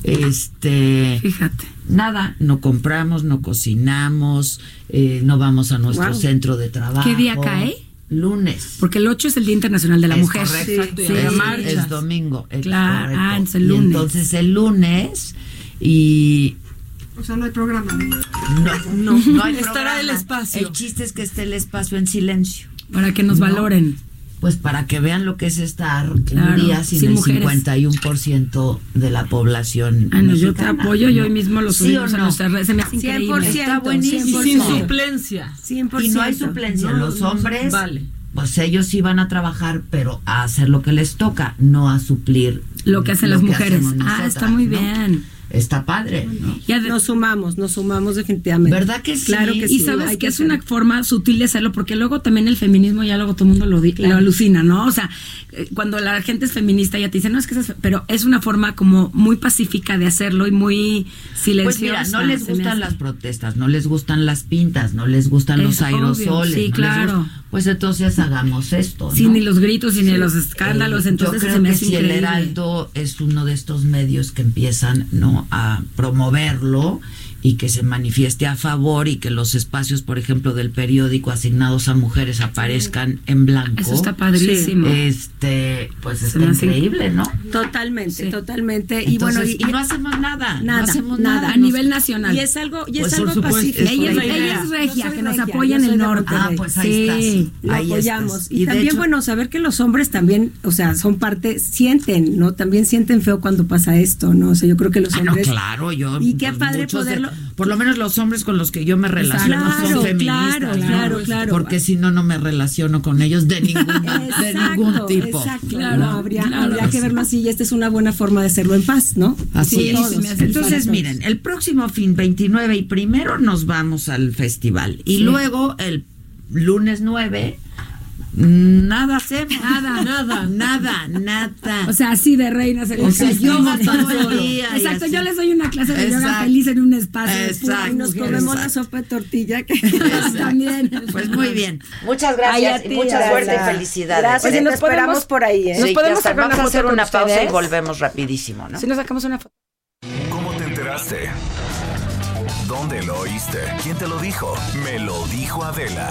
Este, fíjate, nada, no compramos, no cocinamos, eh, no vamos a nuestro Wow. centro de trabajo. ¿Qué día cae? Lunes. Porque el 8 es el Día Internacional de la Es Mujer. correcto, Sí, es, sí. es domingo. es Claro, correcto. ah, es el Y lunes. entonces el lunes y O sea, no hay programa. no, no, no hay Estará programa. el espacio. El chiste es que esté el espacio en silencio. Para que nos No. valoren. Pues para que vean lo que es estar Claro, un día sin, sin el mujeres. 51% de la población. Ah, no, yo te apoyo, yo hoy mismo lo ¿Sí subimos a no? nuestras redes. Se me hace increíble. 100%, Está buenísimo. Y sin 100%. suplencia. 100%. Y no hay suplencia. No, Los no, hombres, vale. pues ellos sí van a trabajar, pero a hacer lo que les toca, no a suplir Lo que hacen las mujeres. Ah, nosotras, está muy ¿no? bien. Está padre, ¿no? Ya Nos sumamos, nos sumamos definitivamente. ¿Verdad que sí? Claro que y sí. sabes hay que es una forma sutil de hacerlo, porque luego también el feminismo ya luego todo el mundo lo, di- lo alucina, ¿no? O sea, eh, cuando la gente es feminista ya te dice, no, es que es fe-", pero es una forma como muy pacífica de hacerlo y muy silenciosa. Pues mira, no les gustan las protestas, no les gustan las pintas, no les gustan los Es obvio, aerosoles. sí, no claro. gusta- Pues entonces hagamos esto. Sí, ¿no? ni los gritos, ni los escándalos, Eh, entonces yo creo se me que hace si el. Heraldo es uno de estos medios que empiezan no a promoverlo y que se manifieste a favor y que los espacios, por ejemplo, del periódico asignados a mujeres aparezcan en blanco. Eso está padrísimo. Este, pues está increíble, ¿no? Totalmente, Sí. totalmente. y bueno, y, y no hacemos nada, nada, no hacemos nada. nada. a nivel nacional. y es algo, y Pues, es por algo supuesto, pacífico. es ella, es regia, que nos regia, apoya en el norte. Ah, pues ahí estás. Sí. Lo Ahí apoyamos. estás. Y, también, hecho- bueno, saber que los hombres también, o sea, son parte, sienten, ¿no? También sienten feo cuando pasa esto, ¿no? O sea, yo creo que los Ah, no, hombres. claro, yo. Y qué pues, padre muchos por lo menos los hombres con los que yo me relaciono Claro, son feministas. claro, ¿no? claro, claro. Porque si no, no me relaciono con ellos de ningún, de ningún tipo. Exacto, Claro, no, habría, claro. habría que verlo así y esta es una buena forma de hacerlo en paz, ¿no? Así es. Entonces, miren, el próximo fin 29 y primero nos vamos al festival. Y Sí. luego el lunes 9, nada hacemos. Nada. nada, nada, nada. O sea, así de reinas en O sea, yoga todo el día y Exacto, yo les doy una clase de yoga Exacto. feliz en un espacio. Exacto. Y nos comemos la sopa de tortilla que También. Pues muy bien. Muchas gracias y mucha suerte y felicidades. Gracias, y nos esperamos por ahí, ¿eh? Sí, Nos podemos sacar una Vamos a hacer una pausa y ustedes. volvemos rapidísimo, ¿no? Si nos sacamos una foto. ¿Cómo te enteraste? ¿Dónde lo oíste? ¿Quién te lo dijo? Me lo dijo Adela.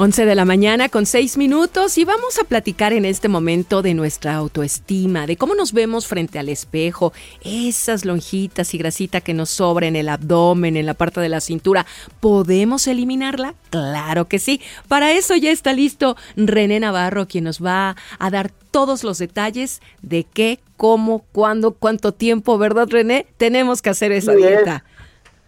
11 de la mañana con 6 minutos y vamos a platicar en este momento de nuestra autoestima, de cómo nos vemos frente al espejo, esas lonjitas y grasita que nos sobra en el abdomen, en la parte de la cintura. ¿Podemos eliminarla? Claro que sí. Para eso ya está listo René Navarro, quien nos va a dar todos los detalles de qué, cómo, cuándo, cuánto tiempo, ¿verdad René? Tenemos que hacer esa es.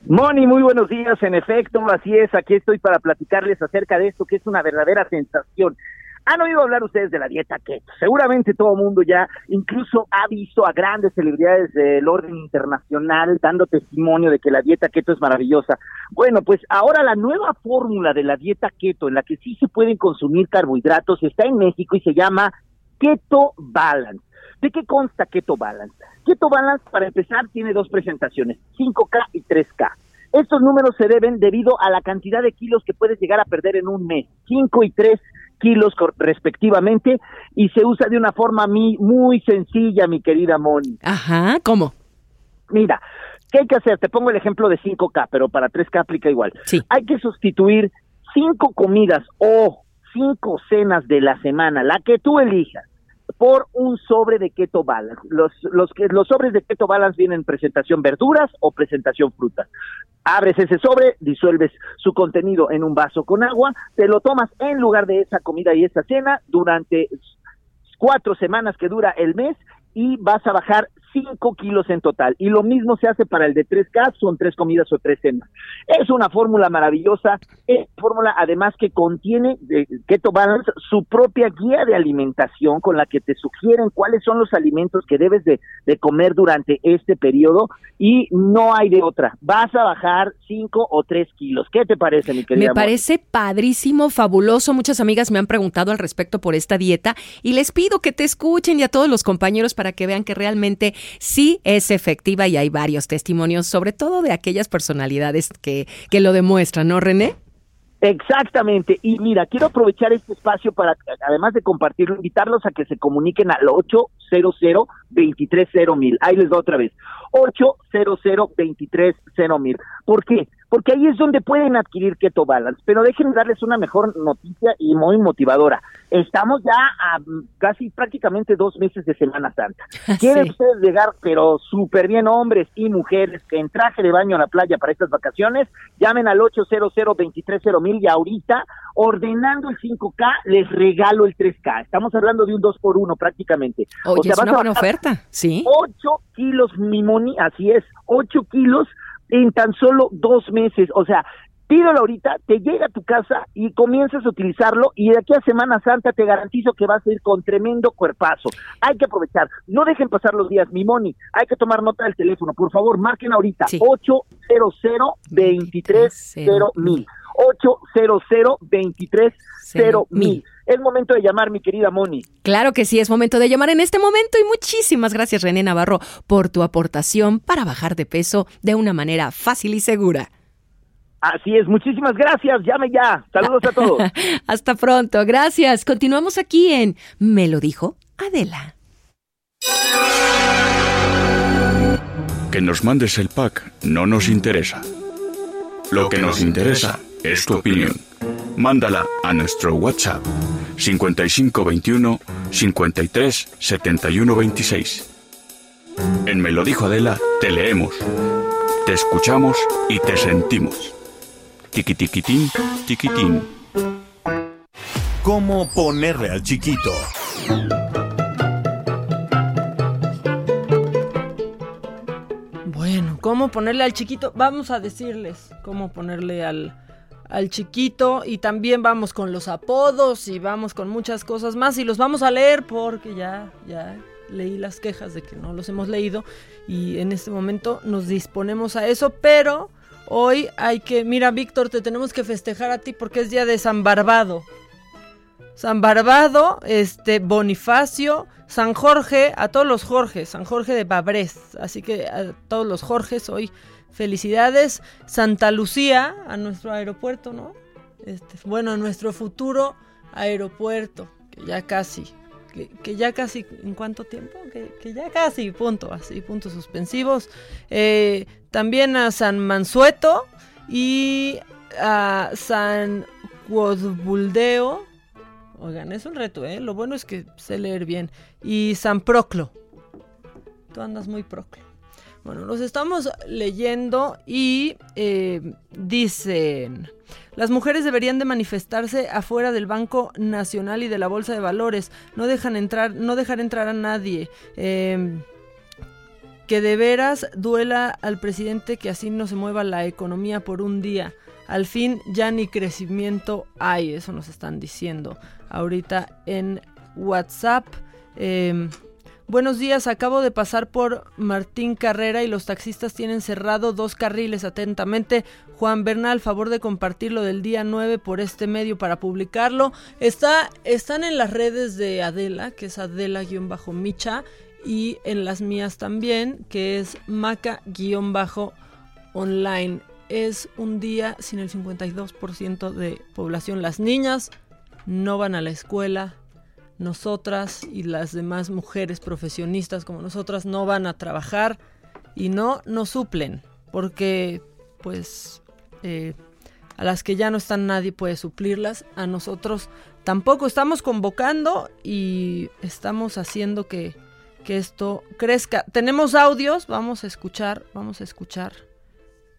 Moni, muy buenos días. En efecto, así es. Aquí estoy para platicarles acerca de esto que es una verdadera sensación. ¿Han oído hablar ustedes de la dieta keto? Seguramente todo el mundo ya incluso ha visto a grandes celebridades del orden internacional dando testimonio de que la dieta keto es maravillosa. Bueno, pues ahora la nueva fórmula de la dieta keto en la que sí se pueden consumir carbohidratos está en México y se llama Keto Balance. ¿De qué consta Keto Balance? Keto Balance, para empezar, tiene dos presentaciones, 5K y 3K. Estos números se deben debido a la cantidad de kilos que puedes llegar a perder en un mes, 5 y 3 kilos respectivamente, y se usa de una forma muy sencilla, mi querida Moni. Ajá, ¿cómo? Mira, ¿qué hay que hacer? Te pongo el ejemplo de 5K, pero para 3K aplica igual. Hay que sustituir cinco comidas o cinco cenas de la semana, la que tú elijas, por un sobre de Keto Balance. Los, los, los sobres de Keto Balance vienen en presentación verduras o presentación frutas. Abres ese sobre, disuelves su contenido en un vaso con agua, te lo tomas en lugar de esa comida y esa cena durante cuatro semanas que dura el mes y vas a bajar cinco kilos en total. Y lo mismo se hace para el de 3K, son tres comidas o tres cenas. Es una fórmula maravillosa, es fórmula además que contiene de Keto Balance su propia guía de alimentación con la que te sugieren cuáles son los alimentos que debes de, de comer durante este periodo y no hay de otra. Vas a bajar cinco o tres kilos. ¿Qué te parece, mi querida? Me parece padrísimo, fabuloso. Muchas amigas me han preguntado al respecto por esta dieta y les pido que te escuchen y a todos los compañeros para que vean que realmente sí es efectiva y hay varios testimonios, sobre todo de aquellas personalidades que, que lo demuestran, ¿no, René? Exactamente. Y mira, quiero aprovechar este espacio para, además de compartirlo, invitarlos a que se comuniquen al 800 230 mil. Ahí les doy otra vez. 800 230 mil. ¿Por qué? Porque ahí es donde pueden adquirir Keto Balance. Pero déjenme darles una mejor noticia y muy motivadora. Estamos ya a mm, casi prácticamente dos meses de Semana Santa. ¿Quieren Sí. ustedes llegar, pero súper bien, hombres y mujeres, que en traje de baño a la playa para estas vacaciones? Llamen al 800 230 mil y ahorita, ordenando el 5K, les regalo el 3K. Estamos hablando de un 2 por 1 prácticamente. Oye, es vas una a buena bajar oferta, ¿sí? 8 kilos, mi moni, así es, 8 kilos en tan solo dos meses. O sea, pídelo ahorita, te llega a tu casa y comienzas a utilizarlo y de aquí a Semana Santa te garantizo que vas a ir con tremendo cuerpazo. Hay que aprovechar, no dejen pasar los días, mi moni, hay que tomar nota del teléfono, por favor, marquen ahorita, 800 230 mil. 800 230 mil. Es momento de llamar, mi querida Moni. Claro que sí, es momento de llamar en este momento y muchísimas gracias René Navarro por tu aportación para bajar de peso de una manera fácil y segura. Así es, muchísimas gracias, llame ya. Saludos a todos. Hasta pronto, gracias. Continuamos aquí en Me lo dijo Adela. Que nos mandes el pack no nos interesa. Lo que nos interesa es tu opinión. Mándala a nuestro WhatsApp 5521 53 71 26. En Me lo dijo Adela, te leemos, te escuchamos y te sentimos. Tiquitiquitín, tiquitín. ¿Cómo ponerle al chiquito? Bueno, ¿cómo ponerle al chiquito? Vamos a decirles cómo ponerle al, al chiquito y también vamos con los apodos y vamos con muchas cosas más y los vamos a leer porque ya, ya leí las quejas de que no los hemos leído y en este momento nos disponemos a eso, pero hoy hay que, mira Víctor, te tenemos que festejar a ti porque es día de San Barbado. San Barbado, este, Bonifacio, San Jorge, a todos los Jorge, San Jorge de Babrés. Así que a todos los Jorges hoy felicidades. Santa Lucía, a nuestro aeropuerto, ¿no? Este, bueno, a nuestro futuro aeropuerto, que ya casi, que, ya casi, ¿en cuánto tiempo? Que, ya casi, punto, así, puntos suspensivos. Eh, también a San Mansueto y a San Cuodbuldeo. Oigan, es un reto, ¿eh? Lo bueno es que sé leer bien. Y San Proclo. Tú andas muy proclo. Bueno, los estamos leyendo y eh, dicen, las mujeres deberían de manifestarse afuera del Banco Nacional y de la Bolsa de Valores, no dejan entrar, no dejar entrar a nadie. Em, que de veras duela al presidente que así no se mueva la economía por un día. Al fin ya ni crecimiento hay, eso nos están diciendo ahorita en WhatsApp. Eh, Buenos días, acabo de pasar por Martín Carrera y los taxistas tienen cerrado dos carriles atentamente. Juan Bernal, favor de compartirlo del día 9 por este medio para publicarlo. Está, están en las redes de Adela, que es Adela-Micha, y en las mías también, que es Maca-online. Es un día sin el 52% de población. Las niñas no van a la escuela, nosotras y las demás mujeres profesionistas como nosotras no van a trabajar y no nos suplen, porque pues eh, a las que ya no están nadie puede suplirlas, a nosotros tampoco estamos convocando y estamos haciendo que, que esto crezca. Tenemos audios, vamos a escuchar, vamos a escuchar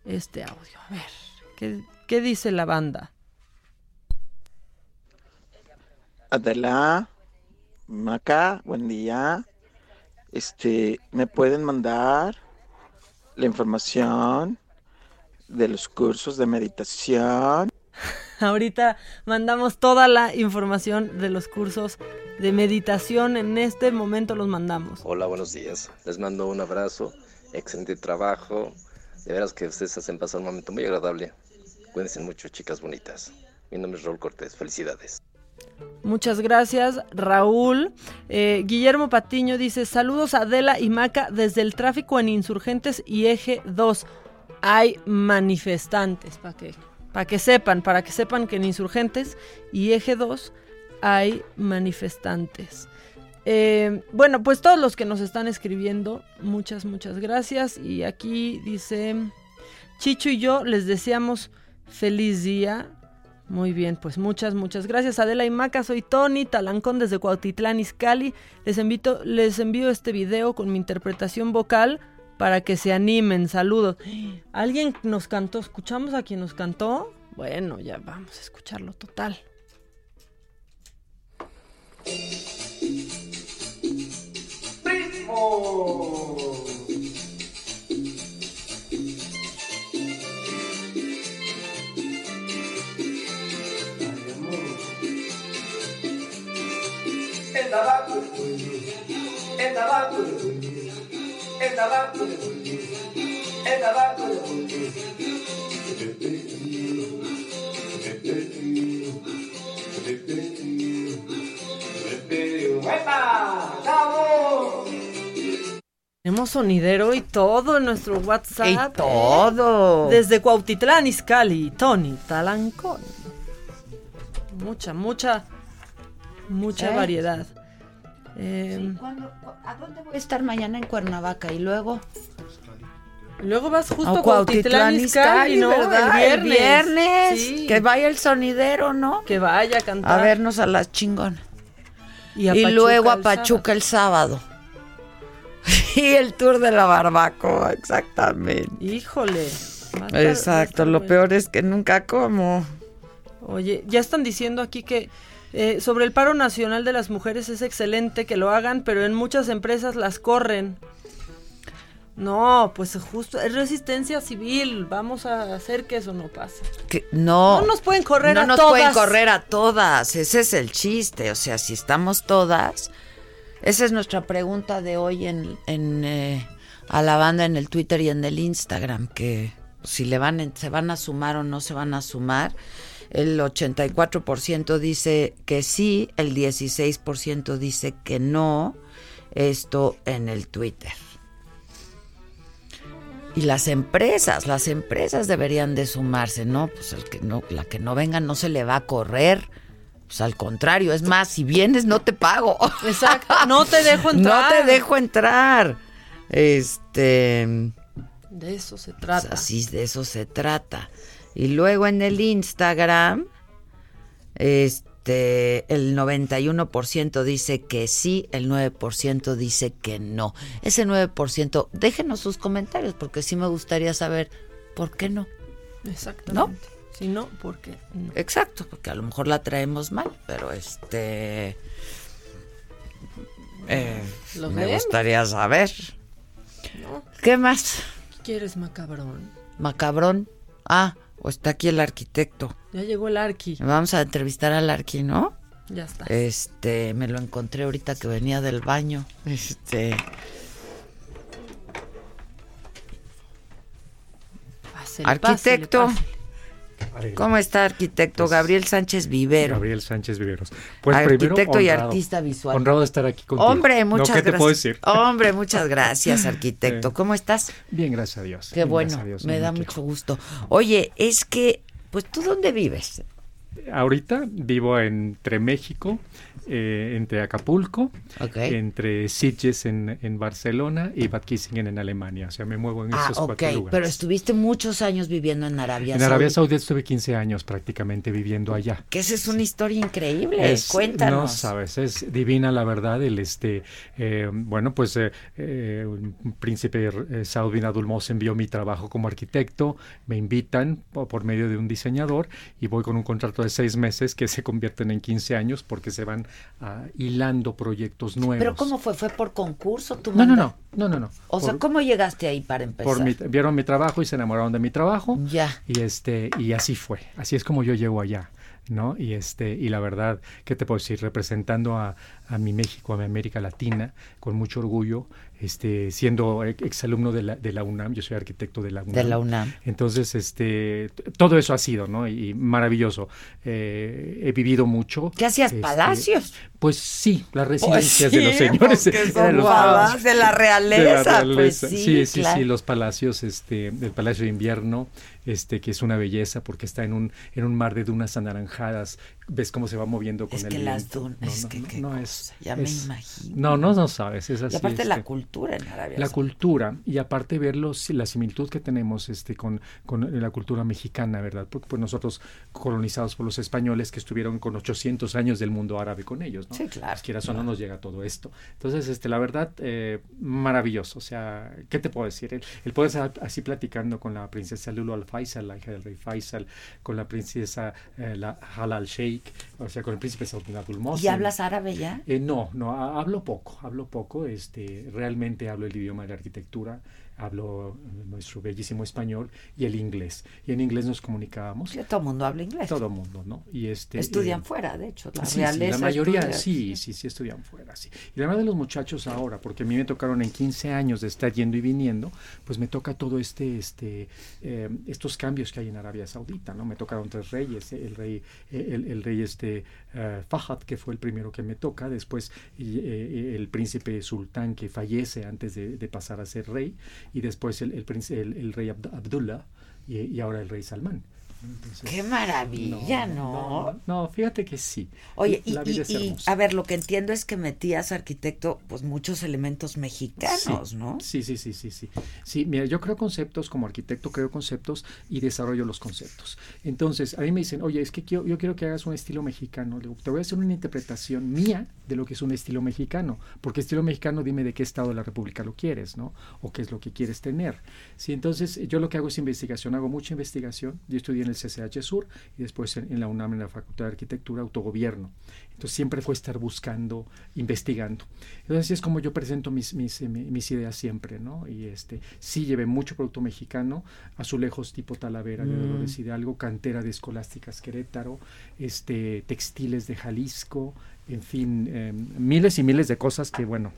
este audio. A ver, ¿qué, qué dice la banda? Adela, Maca, buen día. Este, ¿me pueden mandar la información de los cursos de meditación? Ahorita mandamos toda la información de los cursos de meditación. En este momento los mandamos. Hola, buenos días. Les mando un abrazo. Excelente trabajo. De veras que ustedes hacen pasar un momento muy agradable. Cuídense mucho, chicas bonitas. Mi nombre es Raúl Cortés. Felicidades. Muchas gracias, Raúl. Eh, Guillermo Patiño dice: Saludos a Adela y Maca desde el tráfico en Insurgentes y Eje 2. Hay manifestantes, para que, que sepan, para que sepan que en Insurgentes y Eje 2 hay manifestantes. Eh, bueno, pues todos los que nos están escribiendo, muchas, muchas gracias. Y aquí dice: Chicho y yo les deseamos feliz día muy bien, pues muchas, muchas gracias Adela y Maca. Soy Tony Talancón desde Cuautitlán, Izcalli. Les, invito, les envío este video con mi interpretación vocal para que se animen. Saludos. ¿Alguien nos cantó? ¿Escuchamos a quien nos cantó? Bueno, ya vamos a escucharlo total. Sonidero y todo en nuestro WhatsApp. Y todo. Desde Cuautitlán, Izcalli, Tony Talancón. Mucha, mucha, mucha ¿Eh? variedad. Eh, ¿A dónde voy a estar mañana en Cuernavaca y luego? Luego vas justo a Cuautitlán Izcalli, ¿no? El viernes. Que vaya el sonidero, ¿no? Que vaya a cantar. A vernos a las chingonas. Y, luego a Pachuca el sábado. Y el tour de la barbacoa, exactamente. Híjole. Exacto, lo peor es que nunca como. Oye, ya están diciendo aquí que eh, sobre el paro nacional de las mujeres es excelente que lo hagan, pero en muchas empresas las corren. No, pues justo, es resistencia civil. Vamos a hacer que eso no pase. no, no nos pueden correr a todas. No nos pueden correr a todas. Ese es el chiste. O sea, si estamos todas. Esa es nuestra pregunta de hoy en, eh, a la banda en el Twitter y en el Instagram. Que si le van, se van a sumar o no se van a sumar. el 84% dice que sí, el 16% dice que no. Esto en el Twitter. Y las empresas, las empresas deberían de sumarse, ¿no? Pues el que no, la que no venga no se le va a correr. Pues al contrario, es más, si vienes no te pago. Exacto, no te dejo entrar. No te dejo entrar. Este. De eso se trata. Pues así, de eso se trata. Y luego en el Instagram, este, el 91% dice que sí, el 9% dice que no. Ese 9%, déjenos sus comentarios porque sí me gustaría saber por qué no. Exactamente. ¿No? No, ¿por qué no? Exacto, porque a lo mejor la traemos mal, pero este... eh, Lo me vemos. gustaría saber. ¿No? ¿Qué más? ¿Qué quieres, macabrón? Macabrón. Ah, o está aquí el arquitecto. Ya llegó el arqui. Vamos a entrevistar al arqui, ¿no? Ya está. Este, me lo encontré ahorita que venía del baño. Este, arquitecto. ¿Cómo está, arquitecto? Gabriel Sánchez Vivero. Gabriel Sánchez Viveros. Pues Arquitecto primero, y artista visual. Honrado de estar aquí contigo. Hombre, muchas no, ¿qué gracias. te puedo decir? Hombre, muchas gracias, arquitecto. ¿Cómo estás? Bien, gracias a Dios. Qué Bien, bueno, gracias a Dios, me da mucho gusto. Oye, es que, pues, ¿tú dónde vives? Ahorita vivo entre México, eh, entre Acapulco, Ok. entre Sitges en, en Barcelona y Bad Kissingen en Alemania. O sea, me muevo en Ah, esos ok, cuatro lugares. pero estuviste muchos años viviendo en Arabia en Arabia Saudita. Saudita estuve 15 años prácticamente viviendo allá. Que esa es una historia increíble. Es- Cuéntanos. No sabes, es divina la verdad. El este, eh, bueno, pues eh, eh, un príncipe eh, Saud bin Abdul Mohsen vio mi trabajo como arquitecto, me invitan po- por medio de un diseñador y voy con un contrato de seis meses que se convierten en 15 años porque se van hilando proyectos nuevos. ¿Pero cómo fue? ¿Fue por concurso? ¿Tú No, no, no, no, no, no. O sea, ¿cómo llegaste ahí para empezar? por mi- vieron mi trabajo y se enamoraron de mi trabajo. Ya. Y este, y así fue. Así es como yo llego allá. ¿No? Y este, y la verdad, ¿qué te puedo decir? Representando a, a mi México, a mi América Latina, con mucho orgullo, este, siendo ex- exalumno de la, de la UNAM, yo soy arquitecto de la UNAM. De la UNAM. Entonces, este, todo eso ha sido, ¿no? Y maravilloso. Eh, he vivido mucho. ¿Qué hacías, Este, palacios? Pues sí, las Pues residencias de los señores. los de la realeza, pues sí, sí, sí, sí, los palacios, este, el Palacio de Invierno, este, que es una belleza porque está en un, en un mar de dunas anaranjadas. Ves cómo se va moviendo con Es el que las dunas, No, es no, que no, no es, ya me es- imagino. No, no, no sabes, es así. y aparte la este, cultura en Arabia la Saudita. cultura y aparte ver los, la similitud que tenemos este, con, con la cultura mexicana, ¿verdad? Porque pues, nosotros colonizados por los españoles que estuvieron con 800 años del mundo árabe con ellos, ¿no? Sí, claro, Pues, quieras o no nos llega todo esto. Entonces, este, la verdad, eh, maravilloso. O sea, ¿qué te puedo decir? El, el poder estar así platicando con la princesa Lulu al Faisal, la hija del rey Faisal, con la princesa eh, la Halal Sheikh, o sea, con el príncipe Saud bin Abdul ¿Y Mohsen. hablas árabe ya? Eh, no, no, ha- hablo poco, hablo poco, este, realmente hablo el idioma de la arquitectura, hablo eh, nuestro bellísimo español y el inglés. Y en inglés nos comunicábamos. Que todo el mundo habla inglés. Todo el mundo, ¿no? Y este, Estudian eh, fuera, de hecho. La sí, la mayoría estudia- sí, sí, sí estudian fuera, sí. Y la verdad de los muchachos ahora, porque a mí me tocaron en 15 años de estar yendo y viniendo, pues me toca todo este, este, eh, estos cambios que hay en Arabia Saudita, ¿no? Me tocaron tres reyes, el rey, el, el rey este eh, Fahad, que fue el primero que me toca, después y, eh, el príncipe sultán que fallece antes de, pasar a ser rey, y después el- el rey Abd- Abdullah, y, y ahora el rey Salmán. Entonces, Qué maravilla, ¿no? no, no, fíjate que sí. Oye, y, y- y, a ver, lo que entiendo es que metías arquitecto, pues muchos elementos mexicanos, sí, ¿no? Sí, sí, sí, sí, sí. Sí, mira, yo creo conceptos como arquitecto, creo conceptos y desarrollo los conceptos. Entonces, a mí me dicen, oye, es que quiero- yo quiero que hagas un estilo mexicano. Le digo, te voy a hacer una interpretación mía de lo que es un estilo mexicano. Porque estilo mexicano, dime de qué estado de la República lo quieres, ¿no? O qué es lo que quieres tener. Sí, entonces, yo lo que hago es investigación, hago mucha investigación. Yo estudié en el CCH Sur y después en, en la UNAM, en la Facultad de Arquitectura, Autogobierno. Entonces, siempre fue estar buscando, investigando. Entonces, así es como yo presento mis, mis, eh, mis ideas siempre, ¿no? Y este, sí llevé mucho producto mexicano, azulejos tipo Talavera de Mm. Dolores Hidalgo, cantera de Escolásticas Querétaro, este, textiles de Jalisco, en fin, eh, miles y miles de cosas que, bueno,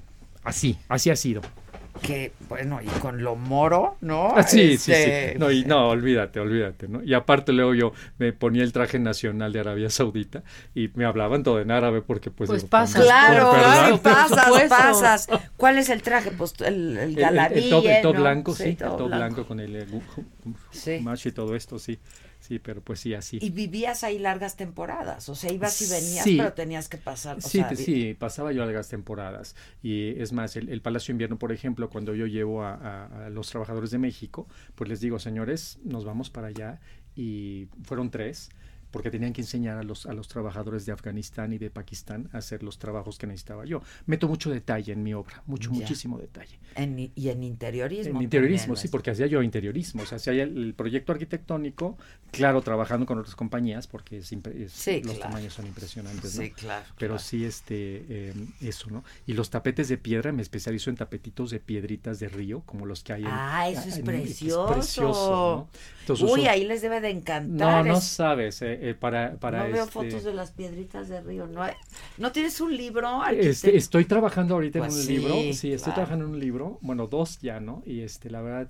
así, así ha sido. Que, bueno, y con lo moro, ¿no? Ah, sí, sí, Este, sí. No, y, no, olvídate, olvídate, ¿no? Y aparte luego yo me ponía el traje nacional de Arabia Saudita y me hablaban todo en árabe porque pues... Pues digo, pasa. Claro, claro, pasas, pasas. ¿Cuál es el traje? Pues el, el El- el- el top, el top ¿no? blanco, sí, el todo top blanco, con el eh, Sí. gumache y todo esto, sí. Sí, pero pues sí, así. Y vivías ahí largas temporadas, o sea, ibas y venías, Sí. pero tenías que pasar. o Sí, sea, sí, pasaba yo largas temporadas. Y es más, el, el Palacio Invierno, por ejemplo, cuando yo llevo a, a- a los trabajadores de México, pues les digo, señores, nos vamos para allá. Y fueron tres, porque tenían que enseñar a los, a los trabajadores de Afganistán y de Pakistán a hacer los trabajos que necesitaba yo. Meto mucho detalle en mi obra, mucho, Ya. muchísimo detalle. En- y en interiorismo. En interiorismo, sí, ¿no? porque hacía yo interiorismo, o sea, hacía el, el proyecto arquitectónico, claro, trabajando con otras compañías, porque es es- Sí, los claro. tamaños son impresionantes, ¿no? Sí, claro, Pero claro. sí, este, eh, eso, ¿no? Y los tapetes de piedra, me especializo en tapetitos de piedritas de río, como los que hay en... Ah, eso es en- precioso. precioso, ¿no? Entonces Uy, uso- ahí les debe de No, encantar. no es- sabes, eh, eh, para... para no veo este- fotos de las piedritas de río. ¿No, hay- ¿no tienes un libro? Este, estoy trabajando ahorita Pues en un sí, libro, sí, estoy claro. trabajando en un libro, bueno, dos ya, ¿no? Y este, la verdad,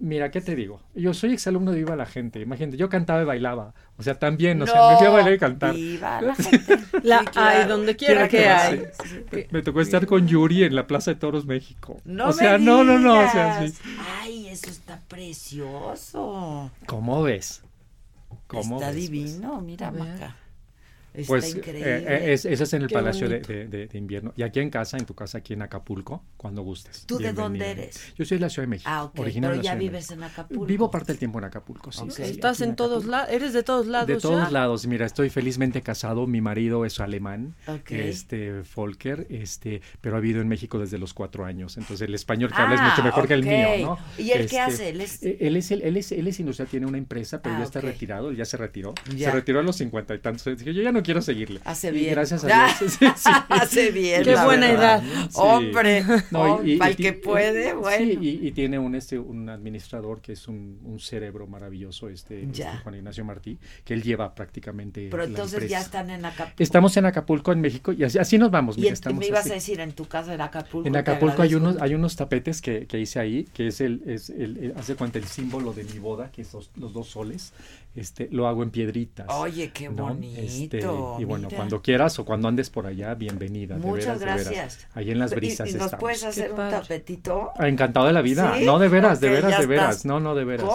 mira, ¿qué te digo? Yo soy exalumno de Viva la Gente, imagínate, yo cantaba y bailaba, o sea, también, o sea, me fui a bailar y cantar. Viva la gente. La Sí, claro. hay donde quiera que hay. sí. Me- Me tocó estar con Yuri en la Plaza de Toros México. No o sea, me no, no, no, o sea, sí. Ay, eso está precioso. ¿Cómo ves? ¿Cómo está ves, pues? divino, mira, Maca. Está Pues eh, increíble. eh, es, ese es en el Qué Palacio de, de- de- de Invierno. Y aquí en casa, en tu casa, aquí en Acapulco, cuando gustes. ¿Tú de dónde eres? Yo soy de la Ciudad de México. Ah, ok, originario pero ya de vives en. Acapulco. Vivo parte del tiempo en Acapulco, sí. Estás en todos lados, eres de todos lados. De todos ya? lados, mira, estoy felizmente casado, mi marido es alemán, Ok. este Volker, este, pero ha vivido en México desde los cuatro años, entonces el español que habla es Ah, mucho mejor que el mío, ¿no? ¿Y él qué Este, hace? Él es- eh, él es, el- él es, él es industrial, tiene una empresa, pero Ah, ya está retirado, ya se retiró, Ya. se retiró a los cincuenta y tantos, dije, yo ya no quiero seguirle. Hace Y bien. gracias a Dios. sí, sí. Hace bien. Qué la buena verdad. edad. Sí. Hombre, No, y- y- para y el que puede, sí, bueno. y, y tiene un este un administrador que es un, un cerebro maravilloso, este, este Ya. Juan Ignacio Martí, que él lleva prácticamente Pero la entonces ya empresa. están en Acapulco. Estamos en Acapulco, en México, y así, así nos vamos. Y mira, en- estamos me ibas así. a decir, en tu casa en Acapulco. En Acapulco hay unos, hay unos tapetes que, que hice ahí, que es el, es el, el- hace cuenta el símbolo de mi boda, que son los dos soles, este, lo hago en piedritas. Oye, qué ¿no? bonito, Este, y bueno, mira. cuando quieras o cuando andes por allá, bienvenida. de Muchas veras, de veras. gracias. Ahí en las ¿Y- brisas ¿Y, nos estamos. puedes hacer un tapetito? Ah, Encantado de la vida. ¿Sí? No, de veras, de veras, de veras. estás. No, no, de veras.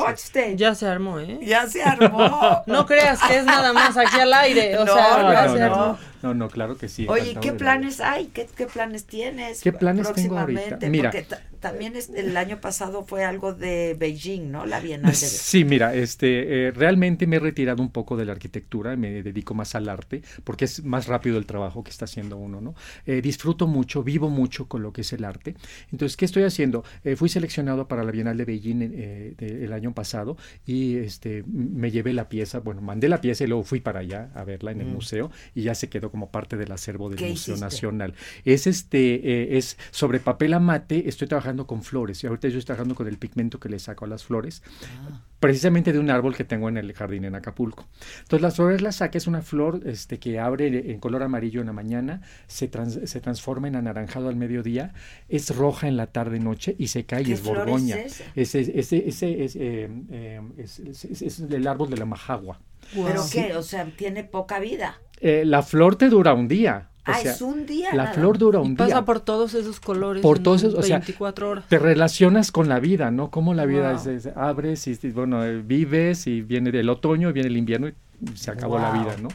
Ya se armó, ¿eh? Ya se armó. No creas que es nada más aquí al aire. O No, sea, No, ya no, se no, armó. no, no, claro que sí. Oye, ¿qué de la planes hay? ¿Qué, qué planes tienes? ¿Qué planes tengo ahorita? Mira. Porque ta- también es- el año pasado fue algo de Beijing, ¿no? La Bienal de Sí, mira, este, eh, realmente me he retirado un poco de la arquitectura, me dedico más al arte, porque es más rápido el trabajo que está haciendo uno, ¿no? Eh, disfruto mucho, vivo mucho con lo que es el arte. Entonces, ¿qué estoy haciendo? Eh, fui seleccionado para la Bienal de Beijing eh, de- el año pasado y este, me llevé la pieza, bueno, mandé la pieza y luego fui para allá a verla en el Mm. museo y ya se quedó como parte del acervo del ¿Qué Museo hiciste? Nacional. Es este, eh, es sobre papel amate, estoy trabajando con flores y ahorita yo estoy trabajando con el pigmento que le saco a las flores precisamente de un árbol que tengo en el jardín en Acapulco. Entonces las flores las saqué, es una flor este, que abre en color amarillo en la mañana, se, trans- se transforma en anaranjado al mediodía, es roja en la tarde noche y se cae y ¿Qué es flor es borgoña. esa? Ese, ese, ese es, eh, eh, es- es- es- es el árbol de la majagua. ¿Pero Sí. qué? O sea, tiene poca vida. Eh, la flor te dura un día. O ah, sea, es un día. La nada flor dura Y un pasa día. por todos esos colores. por en todos esos, o sea, 24 horas. te relacionas con la vida, ¿no? Cómo la vida Wow. es, es- abres y, y, bueno, eh, vives y viene del otoño, viene el invierno y se acabó la vida, ¿no?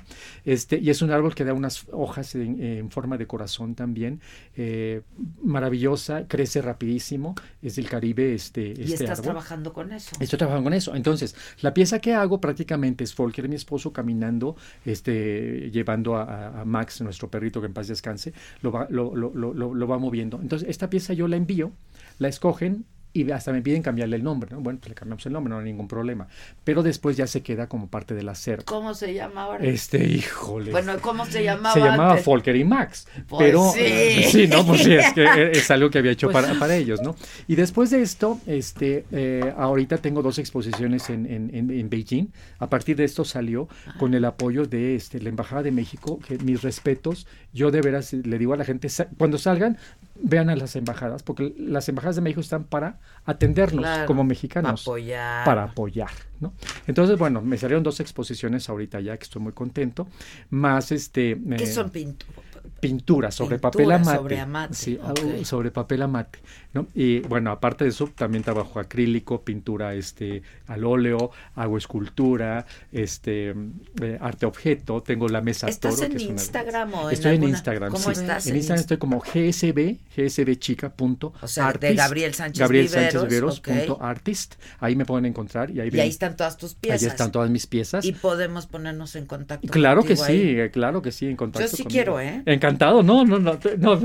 Este, y es un árbol que da unas hojas en, en forma de corazón también, eh, maravillosa, crece rapidísimo, es del Caribe este, Y este estás árbol. trabajando con eso. Estoy trabajando con eso. Entonces, la pieza que hago prácticamente es Volker, mi esposo, caminando, este, llevando a, a- Max, nuestro perrito que en paz descanse, lo va, lo- lo- lo- lo va moviendo. Entonces, esta pieza yo la envío, la escogen y hasta me piden cambiarle el nombre, ¿no? Bueno, pues le cambiamos el nombre, no hay ningún problema. Pero después ya se queda como parte del acervo. ¿Cómo se llama ahora? Este, híjole. Bueno, ¿cómo se llamaba? Se llamaba antes? Folker y Max. Pues pero sí. eh, sí, no, pues sí, es que es algo que había hecho Pues- para, para ellos, ¿no? Y después de esto, este, eh, ahorita tengo dos exposiciones en, en, en- en Beijing. A partir de esto salió con el apoyo de este, la Embajada de México, que mis respetos, yo de veras le digo a la gente, cuando salgan, vean a las embajadas, porque las embajadas de México están para atendernos Claro, como mexicanos. para apoyar. Para apoyar, ¿no? Entonces, bueno, me salieron dos exposiciones ahorita ya, que estoy muy contento, más este... ¿Qué eh, son pinturas? pintura sobre Pintura papel amate. sobre amate, Sí, sobre papel amate. ¿No? Y bueno, aparte de eso, también trabajo acrílico, pintura este, al óleo, hago escultura, este, eh, arte objeto, tengo la mesa ¿Estás toro. en que es una- Instagram o en Estoy en, Instagram. ¿Cómo sí. estás En en Instagram Inst- estoy como GSB, gsbchica punto O sea, de Gabriel Sánchez Gabriel Viveros, Sánchez Viveros punto artist. Ahí me pueden encontrar y ahí, Y ven- ahí están todas tus piezas. Ahí están todas mis piezas. Y podemos ponernos en contacto. Claro que sí, ahí. claro que sí, en contacto. Yo sí conmigo. quiero, ¿eh? Encantado, no, no, no, no,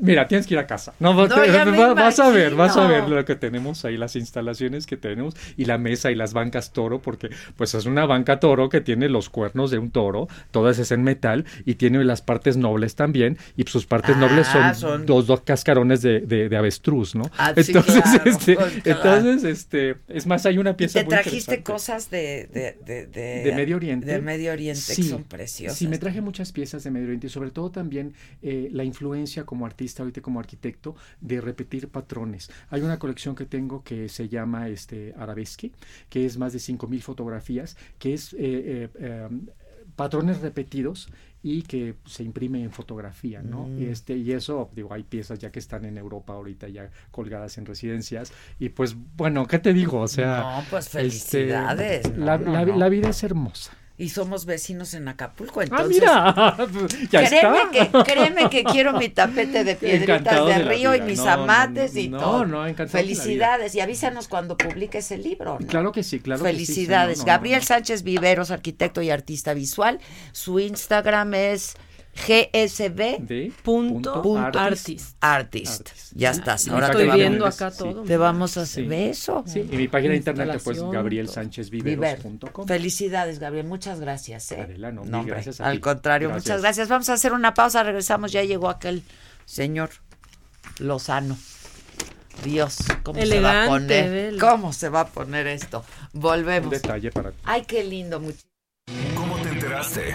Mira, tienes que ir a casa. No, No, te- ya me va- vas a ver, vas a ver lo que tenemos ahí, las instalaciones que tenemos y la mesa y las bancas toro, porque pues es una banca toro que tiene los cuernos de un toro, todas es en metal y tiene las partes nobles también y sus partes Ah, nobles son, son- dos, dos cascarones de, de- de avestruz, ¿no? Ah, sí, entonces, claro, este, pues, claro. entonces, este, es más, hay una pieza ¿Te muy trajiste cosas de, de, de, de, de Medio Oriente. De Medio Oriente Sí, que son preciosas. Sí, me traje muchas piezas de Medio Oriente y sobre todo también eh, la influencia como artista, ahorita como arquitecto, de repetir patrones. Hay una colección que tengo que se llama este, Arabesque, que es más de 5.000 fotografías, que es... eh, eh, eh, patrones repetidos y que se imprime en fotografía, ¿no? Mm. Este y eso, digo, hay piezas ya que están en Europa ahorita ya colgadas en residencias y pues bueno, ¿qué te digo? O sea, No, pues este, felicidades. No, la, no, la- no. la vida es hermosa. Y somos vecinos en Acapulco, Ah, entonces. mira, ya créeme está. que, créeme que quiero mi tapete de piedritas Encantado de, río y mis No, no, amates y no, todo. no, vida. Felicidades y avísanos cuando publiques el libro. ¿no? Claro que sí, claro que sí, Felicidades. no, no, no, Gabriel no. Sánchez Viveros, arquitecto y artista visual. Su Instagram es gsb.artist. artist. Artist. Ya estás. Ahora te vamos- de internet, sí. Te vamos a hacer Sí. Sí, y mi página de internet pues Instalación, Gabriel todo. Sánchez Viver. Viveros.com. Felicidades, Gabriel. Muchas gracias. ¿eh? Adela, no, No, hombre, gracias a al ti. contrario, Gracias. muchas gracias. Vamos a hacer una pausa. Regresamos. Ya llegó aquel señor Lozano. Dios, ¿cómo se va a poner? ¿Cómo se va a poner esto? Un Volvemos. detalle para ti. Ay, qué lindo. much- ¿Cómo te enteraste?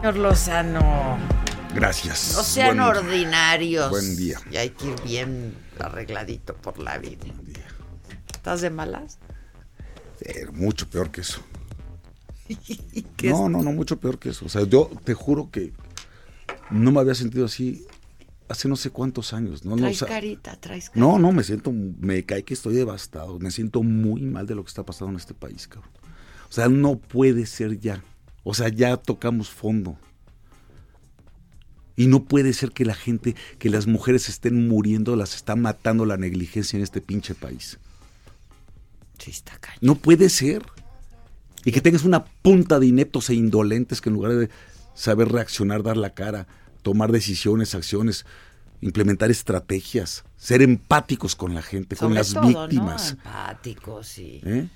Señor Lozano, Gracias. no sean Buen- ordinarios. Buen día. Y hay que ir bien arregladito por la vida. ¿Estás de malas? Eh, mucho peor que eso. ¿Qué No, no, no, mucho peor que eso. O sea, yo te juro que no me había sentido así hace no sé cuántos años. No, no, o Traes sea, carita, traes carita. no, no, me siento, me cae que estoy devastado. Me siento muy mal de lo que está pasando en este país, cabrón. O sea, no puede ser ya. O sea, ya tocamos fondo. Y no puede ser que la gente, que las mujeres estén muriendo, las está matando la negligencia en este pinche país. Sí, está cañón. No puede ser. Y que tengas una punta de ineptos e indolentes que en lugar de saber reaccionar, dar la cara, tomar decisiones, acciones, implementar estrategias, ser empáticos con la gente, con las todo, víctimas. ¿no? Empáticos, sí. ¿eh?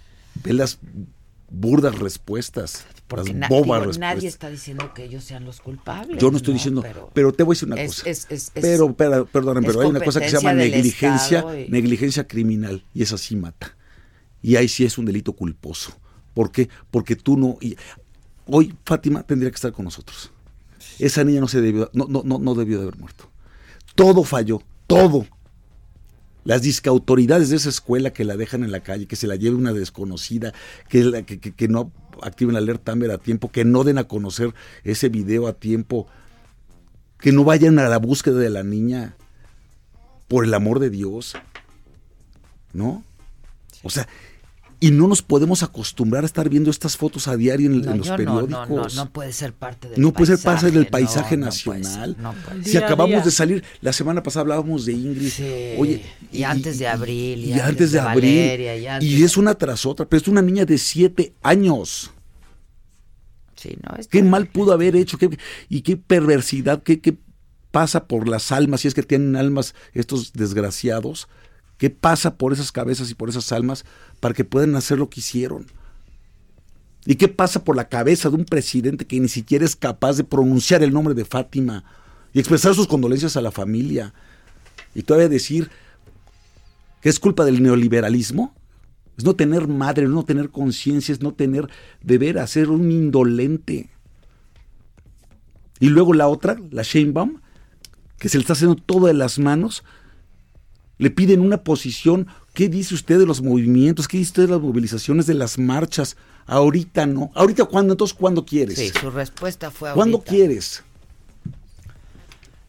Ve las burdas respuestas, Porque las bobas digo, respuestas. nadie está diciendo que ellos sean los culpables. Yo no estoy diciendo, pero, te voy a decir una es- cosa. es- es- es- pero, pero, perdóname, pero hay una cosa que se llama negligencia, y- negligencia criminal, y esa sí mata. Y ahí sí es un delito culposo. ¿Por qué? Porque tú no. y- hoy Fátima tendría que estar con nosotros. Esa niña no se debió, no, no, no, no debió de haber muerto. Todo falló, todo. Las discautoridades de esa escuela que la dejan en la calle, que se la lleve una desconocida, que, la- que, no activen la alerta Amber a tiempo, que no den a conocer ese video a tiempo, que no vayan a la búsqueda de la niña, por el amor de Dios. ¿No? O sea, y no nos podemos acostumbrar a estar viendo estas fotos a diario en, No, en los periódicos. no, no, no puede ser parte del No puede ser parte del paisaje, paisaje puede nacional. ser, no puede si acabamos Día de salir, la semana pasada hablábamos de Ingrid. Oye, y antes de abril, y, y antes de abril. Valeria, y antes y es una tras otra, pero es una niña de siete años. Sí, no, es ¿Qué mal pudo haber hecho? ¿Qué- y qué perversidad, qué, qué pasa por las almas, si es que tienen almas estos desgraciados? ¿Qué pasa por esas cabezas y por esas almas para que puedan hacer lo que hicieron? ¿Y qué pasa por la cabeza de un presidente que ni siquiera es capaz de pronunciar el nombre de Fátima y expresar sus condolencias a la familia? Y todavía decir que es culpa del neoliberalismo. Es no tener madre, no tener conciencia, es no tener deber hacer un indolente. Y luego la otra, la Sheinbaum, que se le está haciendo todo de las manos, le piden una posición. ¿Qué dice usted de los movimientos? ¿Qué dice usted de las movilizaciones, de las marchas? Ahorita no. ¿Ahorita cuándo? Entonces, ¿cuándo quieres? Sí, su respuesta fue ¿Cuándo ahorita. quieres?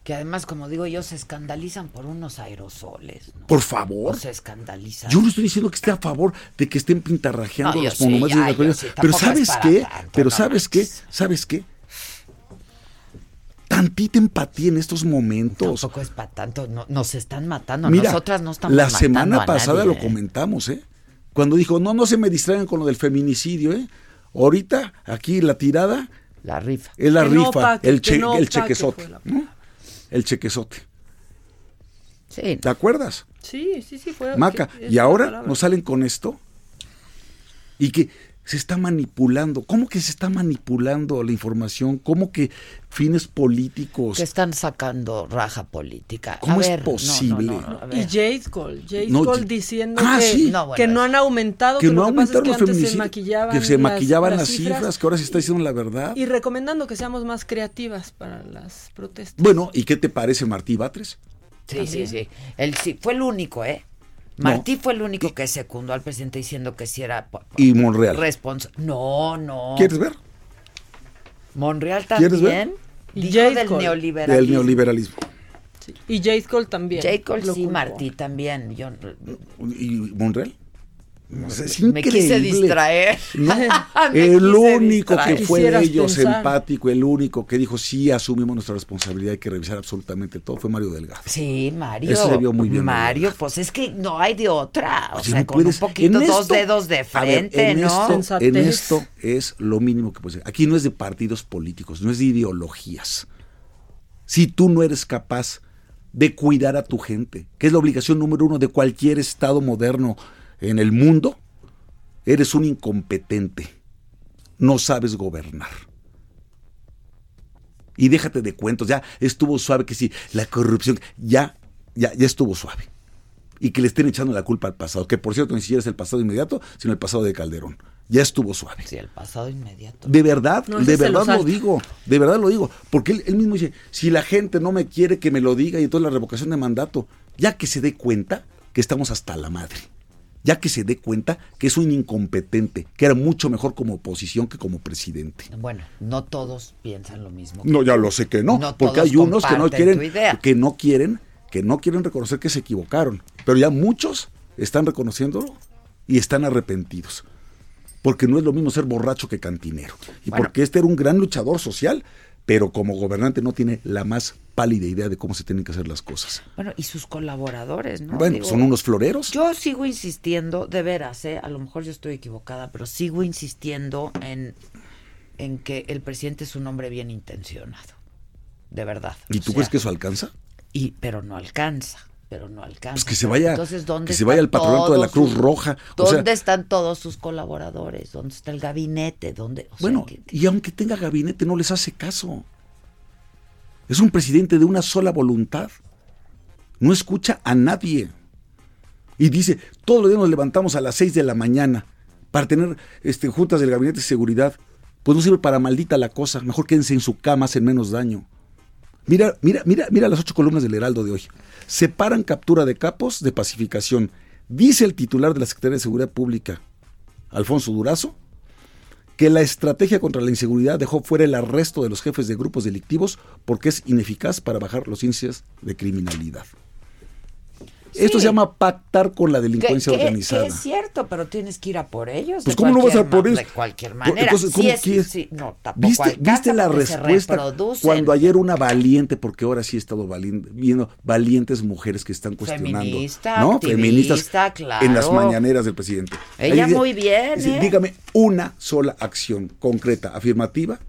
Que además, como digo yo, se escandalizan por unos aerosoles. ¿no? Por favor. O se escandalizan. Yo no estoy diciendo que esté a favor de que estén pintarrajeando No, los monumentos. de la sí, pero ¿sabes qué? tanto, pero no ¿sabes qué? ¿Sabes qué? Tantita empatía en estos momentos. Tampoco es para tanto. no- nos están matando. Mira, Nosotras no estamos la matando semana a pasada nadie, lo ¿eh? comentamos, ¿eh? Cuando dijo, no, no se me distraigan con lo del feminicidio, ¿eh? Ahorita, aquí la tirada. La rifa. Es la Que no rifa, el, che- no el chequezote. fue la ¿no? El chequezote. Sí. ¿Te acuerdas? Sí, sí, sí, fue. Maca, y ahora nos salen con esto y que se está manipulando. ¿Cómo que se está manipulando la información? ¿Cómo que fines políticos? Que están sacando raja política. ¿Cómo A es ver, no, no, posible? no, no. Y Jade Cole, Jade No, Cole diciendo Ah, que, sí. No, bueno, que no han aumentado, que, que no lo que pasa es aumentaron que los antes se feminicidios, maquillaban, que se maquillaban las, las cifras, que ahora se está diciendo la verdad. Y recomendando que seamos más creativas para las protestas. Bueno, ¿y qué te parece Martí Batres? Sí, sí, sí. Él sí, fue el único, ¿eh? No. Martí fue el único que secundó al presidente diciendo que sí era Y Monreal. respons- No, no. ¿Quieres ver? Monreal ¿Quieres ver? también. Y Dijo Jade del Cole. neoliberalismo. Del neoliberalismo. Y Jade Cole también. J. Cole lo sí, culpó. Martí también. Yo ¿Y Monreal? O sea, es me quise increíble. distraer. No, el único distraer. que fue de ellos pensar. empático, el único que dijo sí asumimos nuestra responsabilidad, hay que revisar absolutamente todo, fue Mario Delgado. Sí, Mario. Eso se vio muy bien, Mario, pues es que no hay de otra. O sea, con puedes- un poquito, en dos esto- dedos de A ver, frente, en ¿no? Esto, en esto es lo mínimo que puede ser. Aquí no es de partidos políticos, no es de ideologías. Si tú no eres capaz de cuidar a tu gente, que es la obligación número uno de cualquier Estado moderno en el mundo, eres un incompetente. No sabes gobernar. Y déjate de cuentos, ya estuvo suave que sí, la corrupción, ya, ya, ya estuvo suave. Y que le estén echando la culpa al pasado, que por cierto ni siquiera es el pasado inmediato, sino el pasado de Calderón. Ya estuvo suave. Sí, el pasado inmediato. De verdad, No, de lo verdad lo digo, de verdad lo digo, porque él, él mismo dice, si la gente no me quiere que me lo diga y entonces la revocación de mandato, ya que se dé cuenta que estamos hasta la madre, ya que se dé cuenta que es un incompetente, que era mucho mejor como oposición que como presidente. Bueno, no todos piensan lo mismo. No, ya lo sé que no, No porque hay unos que no quieren, que no quieren, que no quieren reconocer que se equivocaron, pero ya muchos están reconociéndolo y están arrepentidos. Porque no es lo mismo ser borracho que cantinero. Y Bueno. porque este era un gran luchador social, pero como gobernante no tiene la más pálida idea de cómo se tienen que hacer las cosas. Bueno, y sus colaboradores, ¿no? bueno, Digo, son unos floreros. Yo sigo insistiendo, de veras, ¿eh? a lo mejor yo estoy equivocada, pero sigo insistiendo en, en que el presidente es un hombre bien intencionado. De verdad. ¿Y O tú sea, crees que eso alcanza? Y, pero no alcanza, pero no alcanza. Pues que se vaya, Entonces, ¿dónde que se vaya al patronato de la Cruz sus- Roja. O sea, ¿Dónde están todos sus colaboradores? ¿Dónde está el gabinete? ¿Dónde? o sea, Bueno, que- y aunque tenga gabinete, no les hace caso. Es un presidente de una sola voluntad. No escucha a nadie. Y dice, todos los días nos levantamos a las 6 de la mañana para tener este, juntas del gabinete de seguridad. Pues no sirve para maldita la cosa. Mejor quédense en su cama, hacen menos daño. Mira, mira, mira, mira las ocho columnas del Heraldo de hoy. Separan captura de capos de pacificación. Dice el titular de la Secretaría de Seguridad Pública, Alfonso Durazo, que la estrategia contra la inseguridad dejó fuera el arresto de los jefes de grupos delictivos porque es ineficaz para bajar los índices de criminalidad. Esto se llama pactar con la delincuencia Que- que- organizada. que es cierto, pero tienes que ir a por ellos. Pues de ¿cómo no vas a por ellos? De cualquier manera. entonces, Sí ¿cómo es- quieres? sí, no, tampoco ¿Viste, la respuesta cuando ayer una valiente, porque ahora sí he estado valien- viendo valientes mujeres que están cuestionando, Feminista, ¿no? Feministas claro. en las mañaneras del presidente. Ella Ahí muy bien, dice, ¿eh? Dígame una sola acción concreta, afirmativa,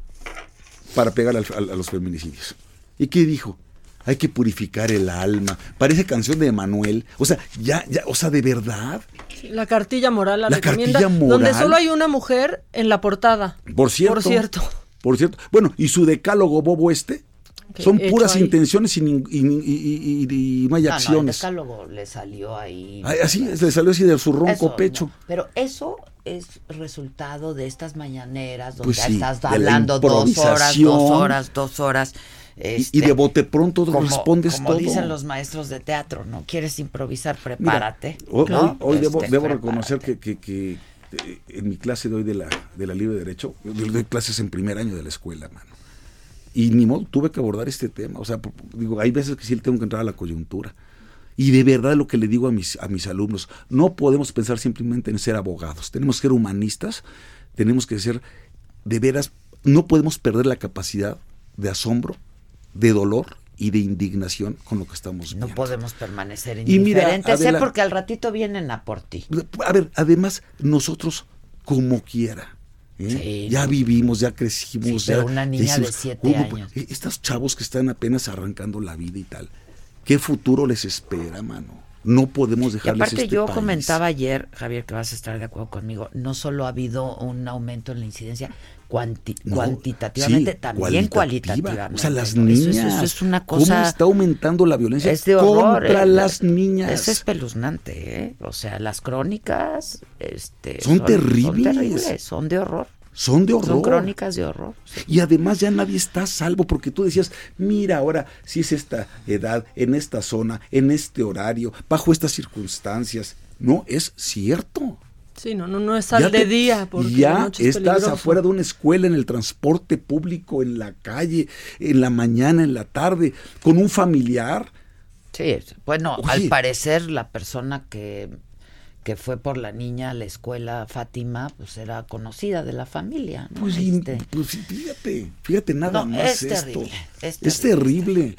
para pegar al- al- a los feminicidios. ¿Y qué dijo? Hay que purificar el alma. Parece canción de Emanuel. O sea, ya, ya, o sea, de verdad. La cartilla moral la, La recomienda, cartilla moral. donde solo hay una mujer en la portada. Por cierto. Por cierto. Por cierto. Bueno, y su decálogo bobo este son puras ahí. intenciones y, y- y- y- y no hay No, no, el acciones. decálogo le salió ahí. Así le salió así de su ronco Eso, pecho. no. Pero eso es resultado de estas mañaneras donde Pues sí, estás hablando dos horas, dos horas, dos horas. Y- este, y de bote pronto como- respondes como todo. dicen los maestros de teatro, ¿no? ¿Quieres improvisar? Prepárate. Mira, hoy, ¿no? hoy- hoy debo, Este, debo reconocer que, que- que, en mi clase de hoy de la, de la Libre Derecho, yo doy clases en primer año de la escuela, mano. Y ni modo, tuve que abordar este tema. O sea, digo, hay veces que sí le tengo que entrar a la coyuntura. Y de verdad lo que le digo a mis, a mis alumnos, no podemos pensar simplemente en ser abogados, tenemos que ser humanistas, tenemos que ser, de veras, no podemos perder la capacidad de asombro, de dolor y de indignación con lo que estamos viendo. No podemos permanecer Y indiferentes. Adela- porque al ratito vienen a por ti. A ver, además, nosotros, como quiera, ¿eh? Sí, ya no. vivimos, ya crecimos. Sí, pero ya una niña de siete "¿Cómo? años". Estos chavos que están apenas arrancando la vida y tal, ¿qué futuro les espera, mano? No podemos Y dejarles aparte este yo país. comentaba ayer, Javier, que vas a estar de acuerdo conmigo, no solo ha habido un aumento en la incidencia cuanti- No, cuantitativamente, sí, también cualitativa. cualitativamente. O sea, las niñas. Eso, es una ¿Cómo cosa... está aumentando la violencia es de horror, contra eh, las niñas? Es espeluznante, ¿eh? O sea, las crónicas este, Son terribles. Son terribles, son de horror. Son de horror. Son crónicas de horror. Y además ya nadie está a salvo porque tú decías, mira ahora si es esta edad, en esta zona, en este horario, bajo estas circunstancias. No es cierto. Sí, no, no, no es al de te- día, porque ya noche es estás peligroso. afuera de una escuela, en el transporte público, en la calle, en la mañana, en la tarde, con un familiar. Sí, es- bueno, Oye. al parecer la persona que, que fue por la niña a la escuela, Fátima, pues era conocida de la familia. ¿no? Pues, Este, pues, fíjate, fíjate nada No, más es esto. terrible, es Es terrible.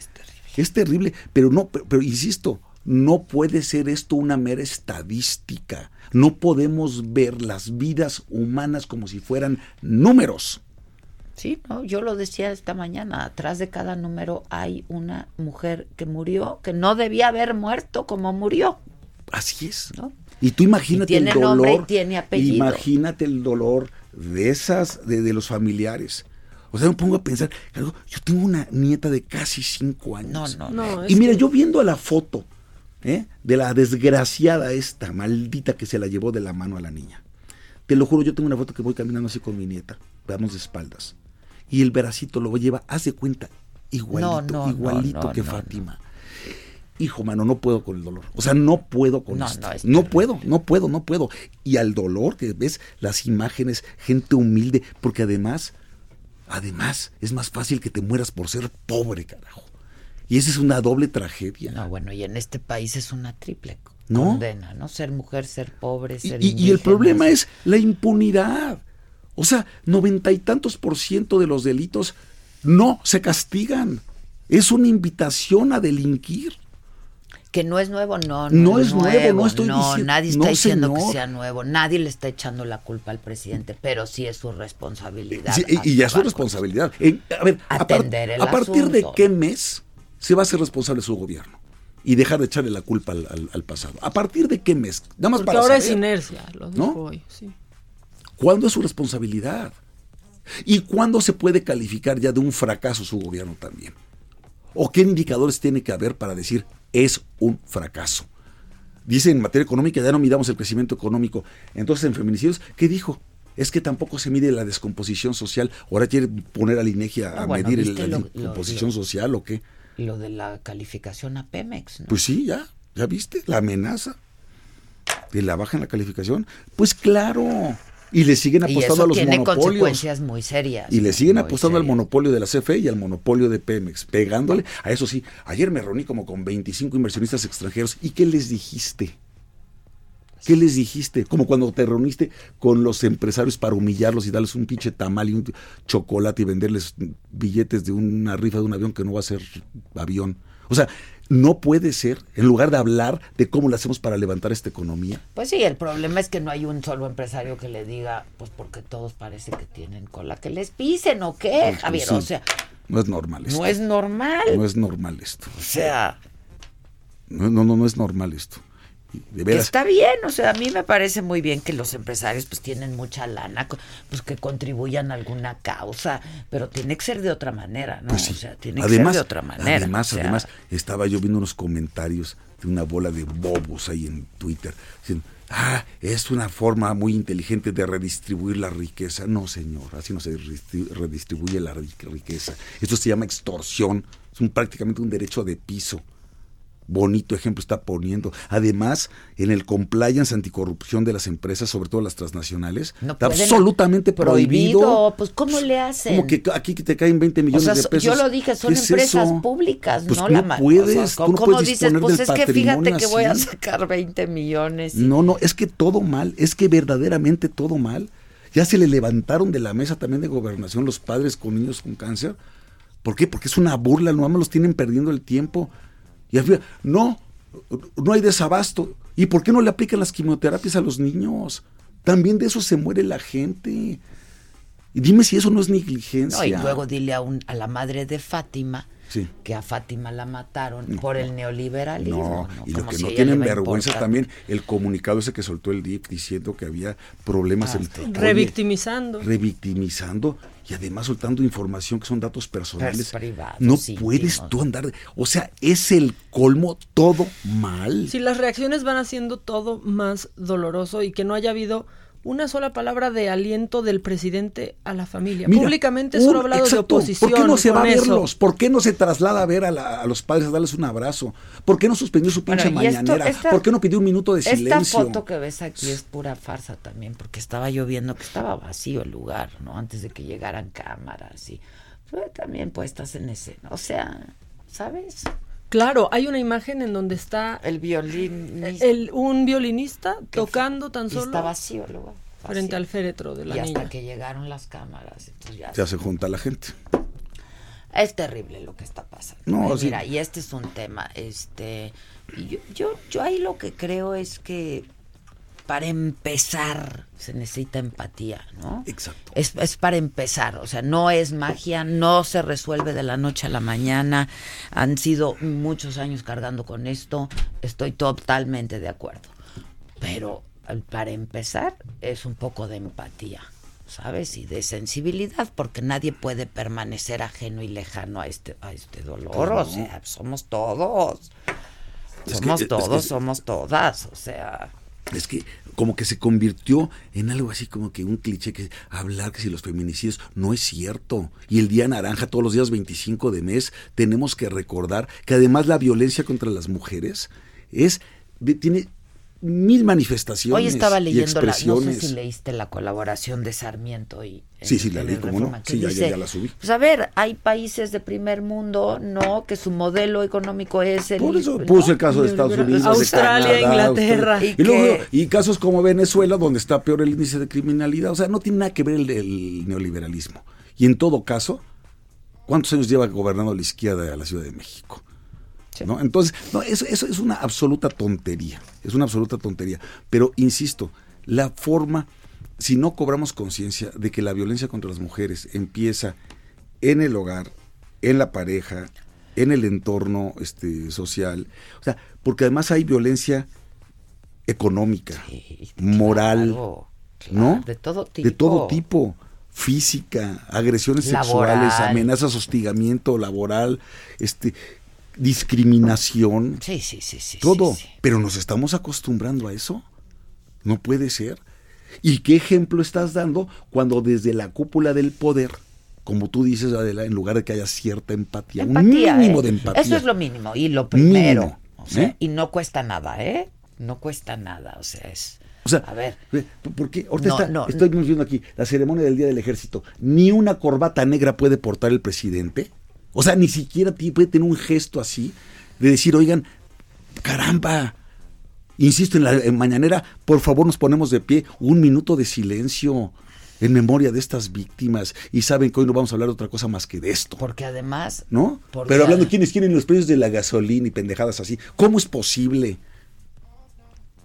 Es terrible, pero no, pero, pero insisto, no puede ser esto una mera estadística. No podemos ver las vidas humanas como si fueran números. Sí, no, yo lo decía esta mañana, atrás de cada número hay una mujer que murió, que no debía haber muerto como murió. Así es. Y tú imagínate Y tiene el dolor. nombre y tiene apellido. Imagínate el dolor de esas, de, de los familiares. O sea, me pongo a pensar, yo tengo una nieta de casi cinco años. No, no, y es mira, que- yo viendo la foto ¿eh? de la desgraciada esta, maldita que se la llevó de la mano a la niña. Te lo juro, yo tengo una foto que voy caminando así con mi nieta, veamos de espaldas. Y el veracito lo lleva, haz de cuenta, igualito, No, no, igualito no, que no, Fátima. Hijo, mano, no puedo con el dolor. O sea, no puedo con No, esto. no, es No puedo, no puedo, no puedo. Y al dolor que ves las imágenes, gente humilde, porque además, además, es más fácil que te mueras por ser pobre, carajo. Y esa es una doble tragedia. No, bueno, y en este país es una triple condena, ¿no? Ser mujer, ser pobre, ser y- y el problema es la impunidad. O sea, noventa y tantos por ciento de los delitos no se castigan. Es una invitación a delinquir. Que no es nuevo, no, no, No es nuevo, no estoy no, diciendo- nadie está no, diciendo que sea nuevo, nadie le está echando la culpa al presidente, pero sí es su responsabilidad. Sí, y, y ya es su responsabilidad. En- a ver, a, par- Atender el a partir de qué mes se va a ser responsable su gobierno y dejar de echarle la culpa al, al- al pasado. ¿A partir de qué mes? Nada más Porque para ahora es inercia, lo ¿no? dijo hoy, sí. ¿Cuándo es su responsabilidad? ¿Y cuándo se puede calificar ya de un fracaso su gobierno también? ¿O qué indicadores tiene que haber para decir es un fracaso? Dice en materia económica ya no midamos el crecimiento económico. Entonces en feminicidios, ¿qué dijo? Es que tampoco se mide la descomposición social. Ahora quiere poner al INEGI a, Ah, a bueno, medir el- ¿viste la lo- lo- descomposición lo- social o qué. Lo de la calificación a Pemex, ¿no? Pues sí, ya, ya viste, la amenaza de la baja en la calificación. Pues claro. Y le siguen y apostando eso a los tiene monopolios. consecuencias muy serias. Y le siguen apostando al monopolio de la CFE y al monopolio de Pemex, pegándole. A eso sí, ayer me reuní como con 25 inversionistas extranjeros. ¿Y qué les dijiste? ¿Qué les dijiste? Como cuando te reuniste con los empresarios para humillarlos y darles un pinche tamal y un chocolate y venderles billetes de una rifa de un avión que no va a ser avión. O sea, no puede ser, en lugar de hablar de cómo lo hacemos para levantar esta economía, Pues sí, el problema es que no hay un solo empresario que le diga, pues porque todos parece que tienen cola que les pisen o qué, Pues, Javier. sí, O sea, no es normal esto. no es normal. No es normal esto. O sea, No, no, no, no es normal esto. Y De que veras. está bien, o sea, a mí me parece muy bien que los empresarios pues tienen mucha lana, pues que contribuyan a alguna causa, pero tiene que ser de otra manera, ¿no? Pues sí. O sea, tiene que además, ser de otra manera. Además, o sea, además, estaba yo viendo unos comentarios de una bola de bobos ahí en Twitter. Dicen, ah, es una forma muy inteligente de redistribuir la riqueza. No, señor, así no se redistribu- redistribuye la ri- riqueza. Esto se llama extorsión. Es un, prácticamente un derecho de piso. Bonito ejemplo está poniendo. Además, en el compliance anticorrupción de las empresas, sobre todo las transnacionales, no está absolutamente prohibido. Pues, ¿cómo le hacen? Como que aquí te caen 20 o millones sea, de so- pesos. yo lo dije, son ¿Qué es empresas eso? públicas, Pues no no la puedes, o sea, tú no ¿Cómo puedes dices? Pues es que fíjate que voy a sacar 20 millones. y- No, no, es que todo mal, es que verdaderamente todo mal. Ya se le levantaron de la mesa también de gobernación los padres con niños con cáncer. ¿Por qué? Porque es una burla, no más los tienen perdiendo el tiempo. Y al final, no, no hay desabasto. ¿Y por qué no le aplican las quimioterapias a los niños? También de eso se muere la gente. Y dime si eso no es negligencia. No, y luego dile a, un, a la madre de Fátima Sí. que a Fátima la mataron por el neoliberalismo. No, ¿no? y lo que si no tienen vergüenza también, el comunicado ese que soltó el DIF diciendo que había problemas Ah, en... sí. Oye, Revictimizando. revictimizando y además soltando información que son datos personales. Pues, privados, no íntimos. puedes tú andar... o sea, es el colmo todo mal. Si las reacciones van haciendo todo más doloroso y que no haya habido una sola palabra de aliento del presidente a la familia. Mira, Públicamente solo ha hablado de oposición. ¿Por qué no se va a eso. verlos? ¿Por qué no se traslada a ver a, la- a los padres a darles un abrazo? ¿Por qué no suspendió su pinche Bueno, y esto- mañanera? esta- ¿Por qué no pidió un minuto de Esta silencio? foto que ves aquí es pura farsa también, porque estaba lloviendo, que estaba vacío el lugar, ¿no? Antes de que llegaran cámaras y fue también puestas en escena. O sea, ¿sabes? Claro, hay una imagen en donde está el violín, el, un violinista tocando tan y solo está vacío el lugar. frente al féretro de la y hasta niña. que llegaron las cámaras, entonces ya Ya se junta la gente. Es terrible lo que está pasando. No, sí. Mira, y este es un tema, este, y yo, yo, yo ahí lo que creo es que para empezar se necesita empatía, ¿no? Exacto. Es, es para empezar, o sea, no es magia, no se resuelve de la noche a la mañana. Han sido muchos años cargando con esto, estoy totalmente de acuerdo. Pero para empezar es un poco de empatía, ¿sabes? Y de sensibilidad, porque nadie puede permanecer ajeno y lejano a este, a este dolor. No. O sea, somos todos. Es que- Somos es que- todos, somos todas. O sea, Es que como que se convirtió en algo así como que un cliché que hablar que si los feminicidios no es cierto. Y el día naranja todos los días 25 de mes tenemos que recordar que además la violencia contra las mujeres es tiene mil manifestaciones hoy estaba y leyendo la, no sé si leíste la colaboración de Sarmiento y Sí, sí, la en leí, cómo no. Sí, ya- ya- dice, ya la subí. Pues a ver, hay países de primer mundo, no, que su modelo económico es el Por eso ¿no? puse el caso de Estados Unidos, de Australia, Canadá, Inglaterra. Australia. Y Y, luego, que- y casos como Venezuela, donde está peor el índice de criminalidad. O sea, no tiene nada que ver el, el neoliberalismo. Y en todo caso, ¿cuántos años lleva gobernando la izquierda a la Ciudad de México? ¿No? Entonces, no, eso, eso es una absoluta tontería. Es una absoluta tontería. Pero, insisto, la forma, si no cobramos conciencia de que la violencia contra las mujeres empieza en el hogar, en la pareja, en el entorno este, social, o sea, porque además hay violencia económica, moral, claro, ¿no? de todo De todo tipo. tipo. Física, agresiones Laboral. sexuales, amenazas, hostigamiento laboral, este discriminación. Sí, sí, sí, sí. Todo. sí, sí. Pero nos estamos acostumbrando a eso. No puede ser. ¿Y qué ejemplo estás dando cuando desde la cúpula del poder, como tú dices, Adela, en lugar de que haya cierta empatía, Empatía, un mínimo ¿eh? de empatía? Eso es lo mínimo y lo primero. Mínimo, o sea, ¿eh? Y no cuesta nada, ¿eh? No cuesta nada, o sea, es... O sea, a ver, ve, porque ahorita No, está- no, estoy viendo aquí la ceremonia del Día del Ejército. Ni una corbata negra puede portar el presidente. O sea, ni siquiera puede tener un gesto así de decir, oigan, caramba. Insisto en la en mañanera, por favor nos ponemos de pie un minuto de silencio en memoria de estas víctimas. Y saben que hoy no vamos a hablar de otra cosa más que de esto. porque además... ¿No? Porque- Pero hablando quiénes quieren los precios de la gasolina y pendejadas así. ¿Cómo es posible?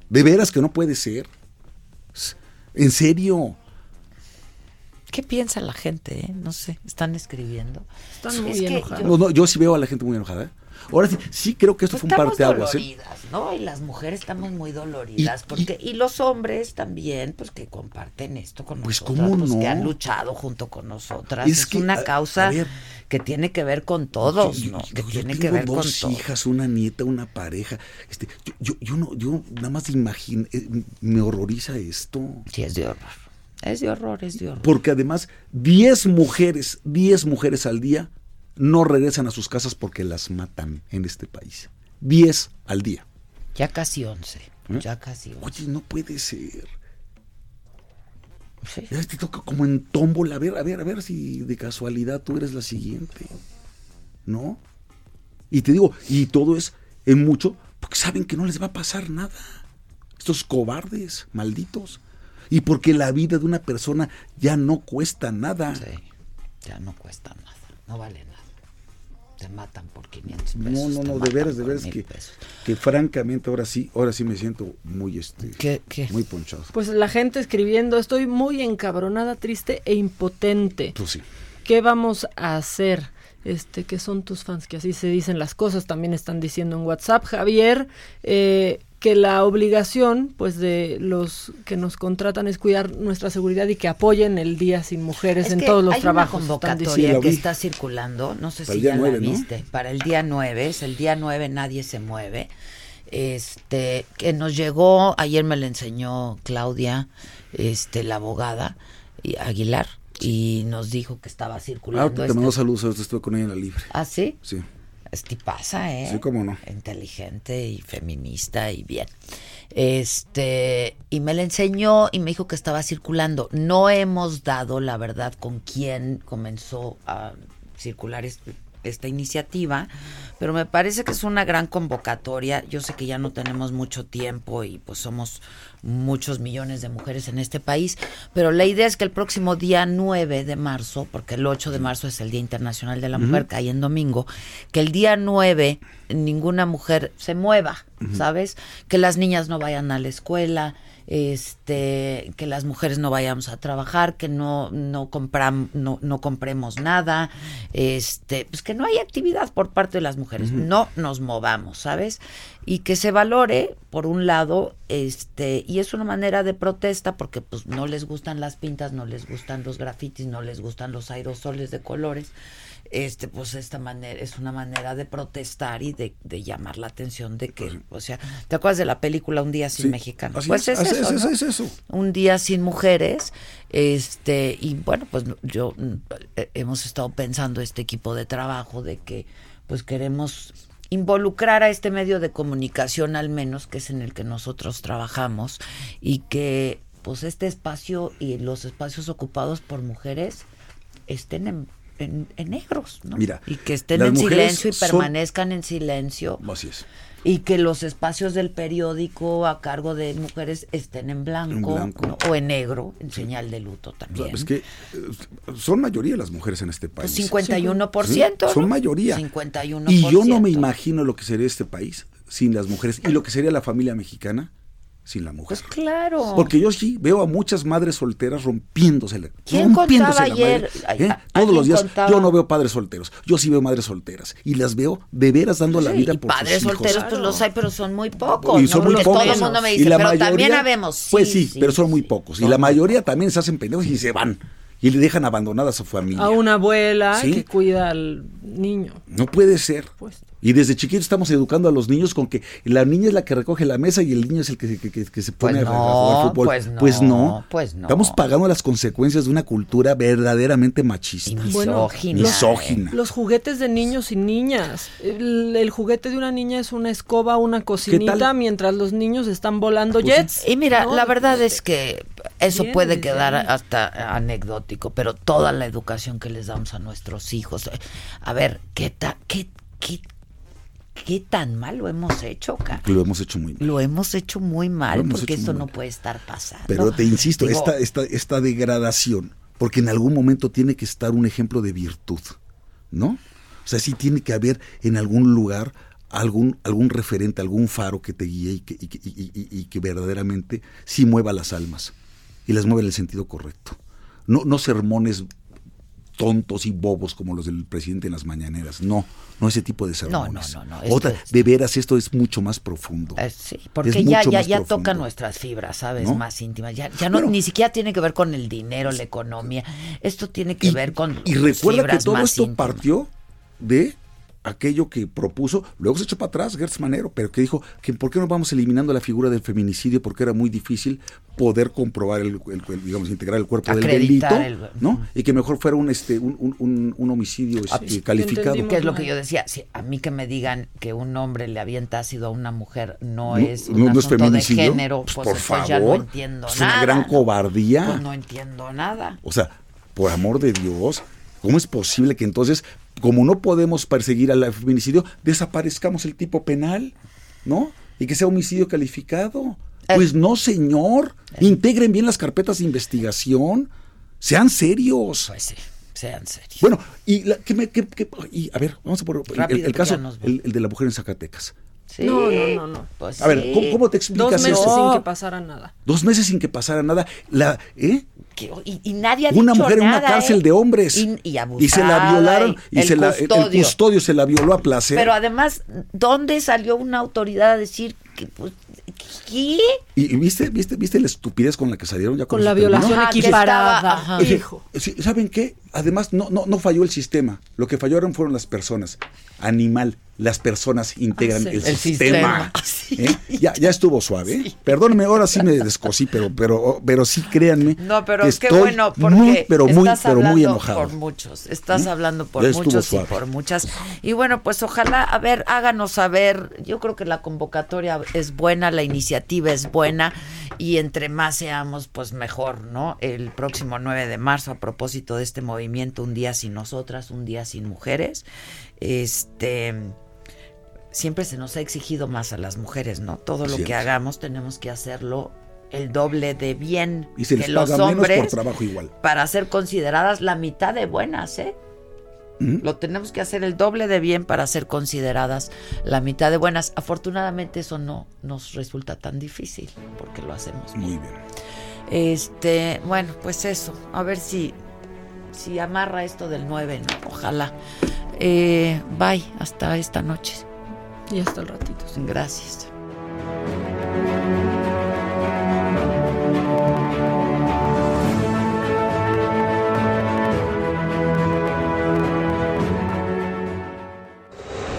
¿De veras que no puede ser? ¿En serio? ¿Qué piensa la gente? eh? No sé, están escribiendo. Están muy Es enojados. yo- No, no, yo sí veo a la gente muy enojada. ¿eh? Ahora sí, sí creo que esto Pues fue un estamos parteaguas. ¿eh? doloridas, ¿no? Y las mujeres estamos muy doloridas. Y- porque, y, los hombres también, pues que comparten esto con Pues, nosotras, ¿cómo pues, que han luchado junto con nosotras. Es Es, que, una causa a ver. que tiene que ver con todos, Yo- yo- ¿no? yo- que yo tiene tengo que ver con dos todos. hijas, una nieta, una pareja. Este, yo, yo, yo no, yo nada más imagino, eh, me horroriza esto. Sí, es de horror. Es de horror, es de horror. Porque además, 10 mujeres, 10 mujeres al día no regresan a sus casas porque las matan en este país. 10 al día. Ya casi 11. ¿Eh? Ya casi 11. Oye, no puede ser. Sí. Ya te toca como en tómbola. A ver, a ver, a ver si de casualidad tú eres la siguiente. ¿No? Y te digo, y todo es en mucho porque saben que no les va a pasar nada. Estos cobardes, malditos. Y porque la vida de una persona ya no cuesta nada. Ya no cuesta nada. No vale nada. Te matan por 500 pesos. No, no, no, de veras, de veras que, pesos. que francamente ahora sí, ahora sí me siento muy este ¿Qué, qué? muy ponchado. Pues la gente escribiendo, estoy muy encabronada, triste e impotente. Pues sí. ¿Qué vamos a hacer? Este, que son tus fans, que así se dicen las cosas, también están diciendo en WhatsApp, Javier, eh, que la obligación, pues, de los que nos contratan es cuidar nuestra seguridad y que apoyen el Día Sin Mujeres Es en que todos los hay trabajos. Una están convocatoria diciendo. que está circulando, no sé Para si el día ya 9, la ¿no? viste, para el día 9, es el día 9 nadie se mueve. Este, que nos llegó, ayer me la enseñó Claudia, este, la abogada y Aguilar, y nos dijo que estaba Ah, circulando. te este- mando saludos, ahorita estuve con ella en la libre. ¿Ah, sí? Sí. Este pasa, ¿eh? Sí, cómo no. Inteligente y feminista y bien. Este, y me la enseñó y me dijo que estaba circulando. No hemos dado la verdad con quién comenzó a circular este- esta iniciativa, pero me parece que es una gran convocatoria. Yo sé que ya no tenemos mucho tiempo y pues somos muchos millones de mujeres en este país, pero la idea es que el próximo día 9 de marzo, porque el 8 de marzo es el Día Internacional de la Mujer, cae en domingo, que el día 9 ninguna mujer se mueva. ¿sabes? Que las niñas no vayan a la escuela, este, que las mujeres no vayamos a trabajar, que no no compram, no, no compremos nada, este, pues que no hay actividad por parte de las mujeres, no nos movamos, ¿sabes? Y que se valore por un lado, este, y es una manera de protesta porque pues no les gustan las pintas, no les gustan los grafitis, no les gustan los aerosoles de colores este pues esta manera es una manera de protestar y de, de llamar la atención de que o sea te acuerdas de la película un día sin Sí, mexicanos pues es, es, eso, es, ¿no? es eso. un día sin mujeres este y bueno pues yo eh, hemos estado pensando este equipo de trabajo de que pues queremos involucrar a este medio de comunicación al menos que es en el que nosotros trabajamos y que pues este espacio y los espacios ocupados por mujeres estén en, en- en negros, ¿no? Mira, y que estén en silencio y son- permanezcan en silencio Así es. y que los espacios del periódico a cargo de mujeres estén en blanco, En blanco. ¿no? o en negro, en señal de luto O también. sea, es que eh, son mayoría las mujeres en este país. Pues 51%, Sí, Son ¿no? mayoría. 51%. Y yo no me imagino lo que sería este país sin las mujeres y lo que sería la familia mexicana sin la mujer. Pues claro. Porque yo sí veo a muchas madres solteras rompiéndose la, ¿Quién rompiéndose contaba la ayer? madre, ¿eh? Todos los días contaba. yo no veo padres solteros, yo sí veo madres solteras y las veo de veras dando la vida y por padres sus hijos. solteros, pues los hay, pero son muy pocos. y son ¿no? muy Porque pocos. todo el mundo me Y dice, la pero también habemos. Sí, pues sí, sí, pero son muy pocos. Y la mayoría también se hacen pendejos y se van. y le dejan abandonada a su familia. A una abuela ¿Sí? que cuida al niño. No puede ser. Pues, Y desde chiquitos estamos educando a los niños con que la niña es la que recoge la mesa y el niño es el que, que- que- que se pone Pues a, jugar fútbol. pues no, no, pues no. Estamos pagando las consecuencias de una cultura verdaderamente machista. Bueno, misógina. Los juguetes de niños y niñas. El, el juguete de una niña es una escoba, una cocinita, tal? mientras los niños están volando Pues, jets. Y mira, ¿no? la verdad es que eso Bien, puede quedar hasta anecdótico, pero toda la educación que les damos a nuestros hijos. A ver, ¿qué, ta- qué, qué, qué tan mal lo hemos hecho, cara? Lo hemos hecho muy mal. Lo hemos hecho muy mal porque esto no mal. puede estar pasando. Pero te insisto, Digo, esta, esta, esta degradación, porque en algún momento tiene que estar un ejemplo de virtud, ¿no? O sea, sí tiene que haber en algún lugar algún, algún referente, algún faro que te guíe y que, y que- y- y- y que verdaderamente sí mueva las almas y las mueva en el sentido correcto. No, no sermones tontos y bobos como los del presidente en las mañaneras, no, no ese tipo de No, no, no, no, Otra, es- de veras esto es mucho más profundo. Eh, sí, porque Es ya, ya, ya toca nuestras fibras, ¿sabes? ¿No? Más íntimas. Ya, ya no, ni siquiera tiene que ver con el dinero, la economía. Esto tiene que ver con Y recuerda que fibras todo más esto íntimas. partió de aquello que propuso, luego se echó para atrás Gertz Manero, pero que dijo que por qué no vamos eliminando la figura del feminicidio porque era muy difícil poder comprobar el, el- el, digamos integrar el cuerpo del delito, Acreditar el- ¿no? Y que mejor fuera un este un, un- homicidio este, calificado. Que es lo que yo decía. Si a mí que me digan que un hombre le avienta ácido a una mujer no, No, es un no, no es asunto de feminicidio. género, Pues, pues, por entonces ya no favor, entiendo es nada. una gran cobardía. Pues no entiendo nada. O sea, por amor de Dios, ¿cómo es posible que entonces, como no podemos perseguir al feminicidio, desaparezcamos el tipo penal, ¿no? Y que sea homicidio calificado. Pues no, señor. Integren bien las carpetas de investigación. Sean serios. Pues sí, sean serios. Bueno, y, la- que me- que- que- y, a ver, vamos a por el- caso, el de la mujer en Zacatecas. Sí. No, no, no, no. Pues A ver, sí. ¿cómo, cómo te explicas Dos meses sin que pasara nada. Dos meses sin que pasara nada. La, ¿eh? Y, y nadie ha una dicho mujer en una cárcel ¿eh? de hombres Y, y se la violaron y, el se la, el- el custodio. custodio se la violó a placer Pero además, ¿dónde salió una autoridad a decir que, pues, ¿qué? y, y viste viste viste la estupidez con la que salieron ya Con eso la violación Ajá, equiparada. estaba- ajá. Dije, Hijo. ¿Saben qué? Además, no, no, no falló el sistema. Lo que fallaron fueron las personas. Animal, las personas integran Ah, sí. el, El sistema. sistema. ¿Eh? Ya, ya estuvo suave. Perdónenme, ahora sí me descosí, pero, pero, pero sí créanme. No, pero qué estoy bueno, porque muy, pero muy, estás pero muy enojado. por muchos, estás ¿Mm? hablando por muchos suave. y por muchas. Y bueno, pues ojalá, a ver, háganos saber, yo creo que la convocatoria es buena, la iniciativa es buena y entre más seamos, pues mejor, ¿no? El próximo 9 de marzo, a propósito de este movimiento, Un Día Sin Nosotras, Un Día Sin Mujeres, este... Siempre se nos ha exigido más a las mujeres, ¿no? Todo lo que hagamos tenemos que hacerlo el doble de bien Y se que les los paga menos hombres por trabajo igual. para ser consideradas la mitad de buenas, ¿eh? ¿Mm? Lo tenemos que hacer el doble de bien para ser consideradas la mitad de buenas. Afortunadamente eso no nos resulta tan difícil porque lo hacemos. Muy bien. Este, bueno, pues eso. A ver si si amarra esto del 9, ¿no? Ojalá. Eh, bye, hasta esta noche. Y hasta el ratito. sí. Gracias.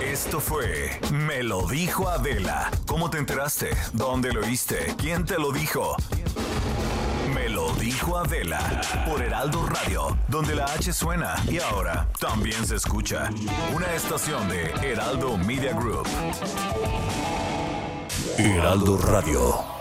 Esto fue Me lo dijo Adela. ¿Cómo te enteraste? ¿Dónde lo oíste? ¿Quién te lo dijo? Dijo Adela por Heraldo Radio, donde la H suena y ahora también se escucha. Una estación de Heraldo Media Group. Heraldo Radio.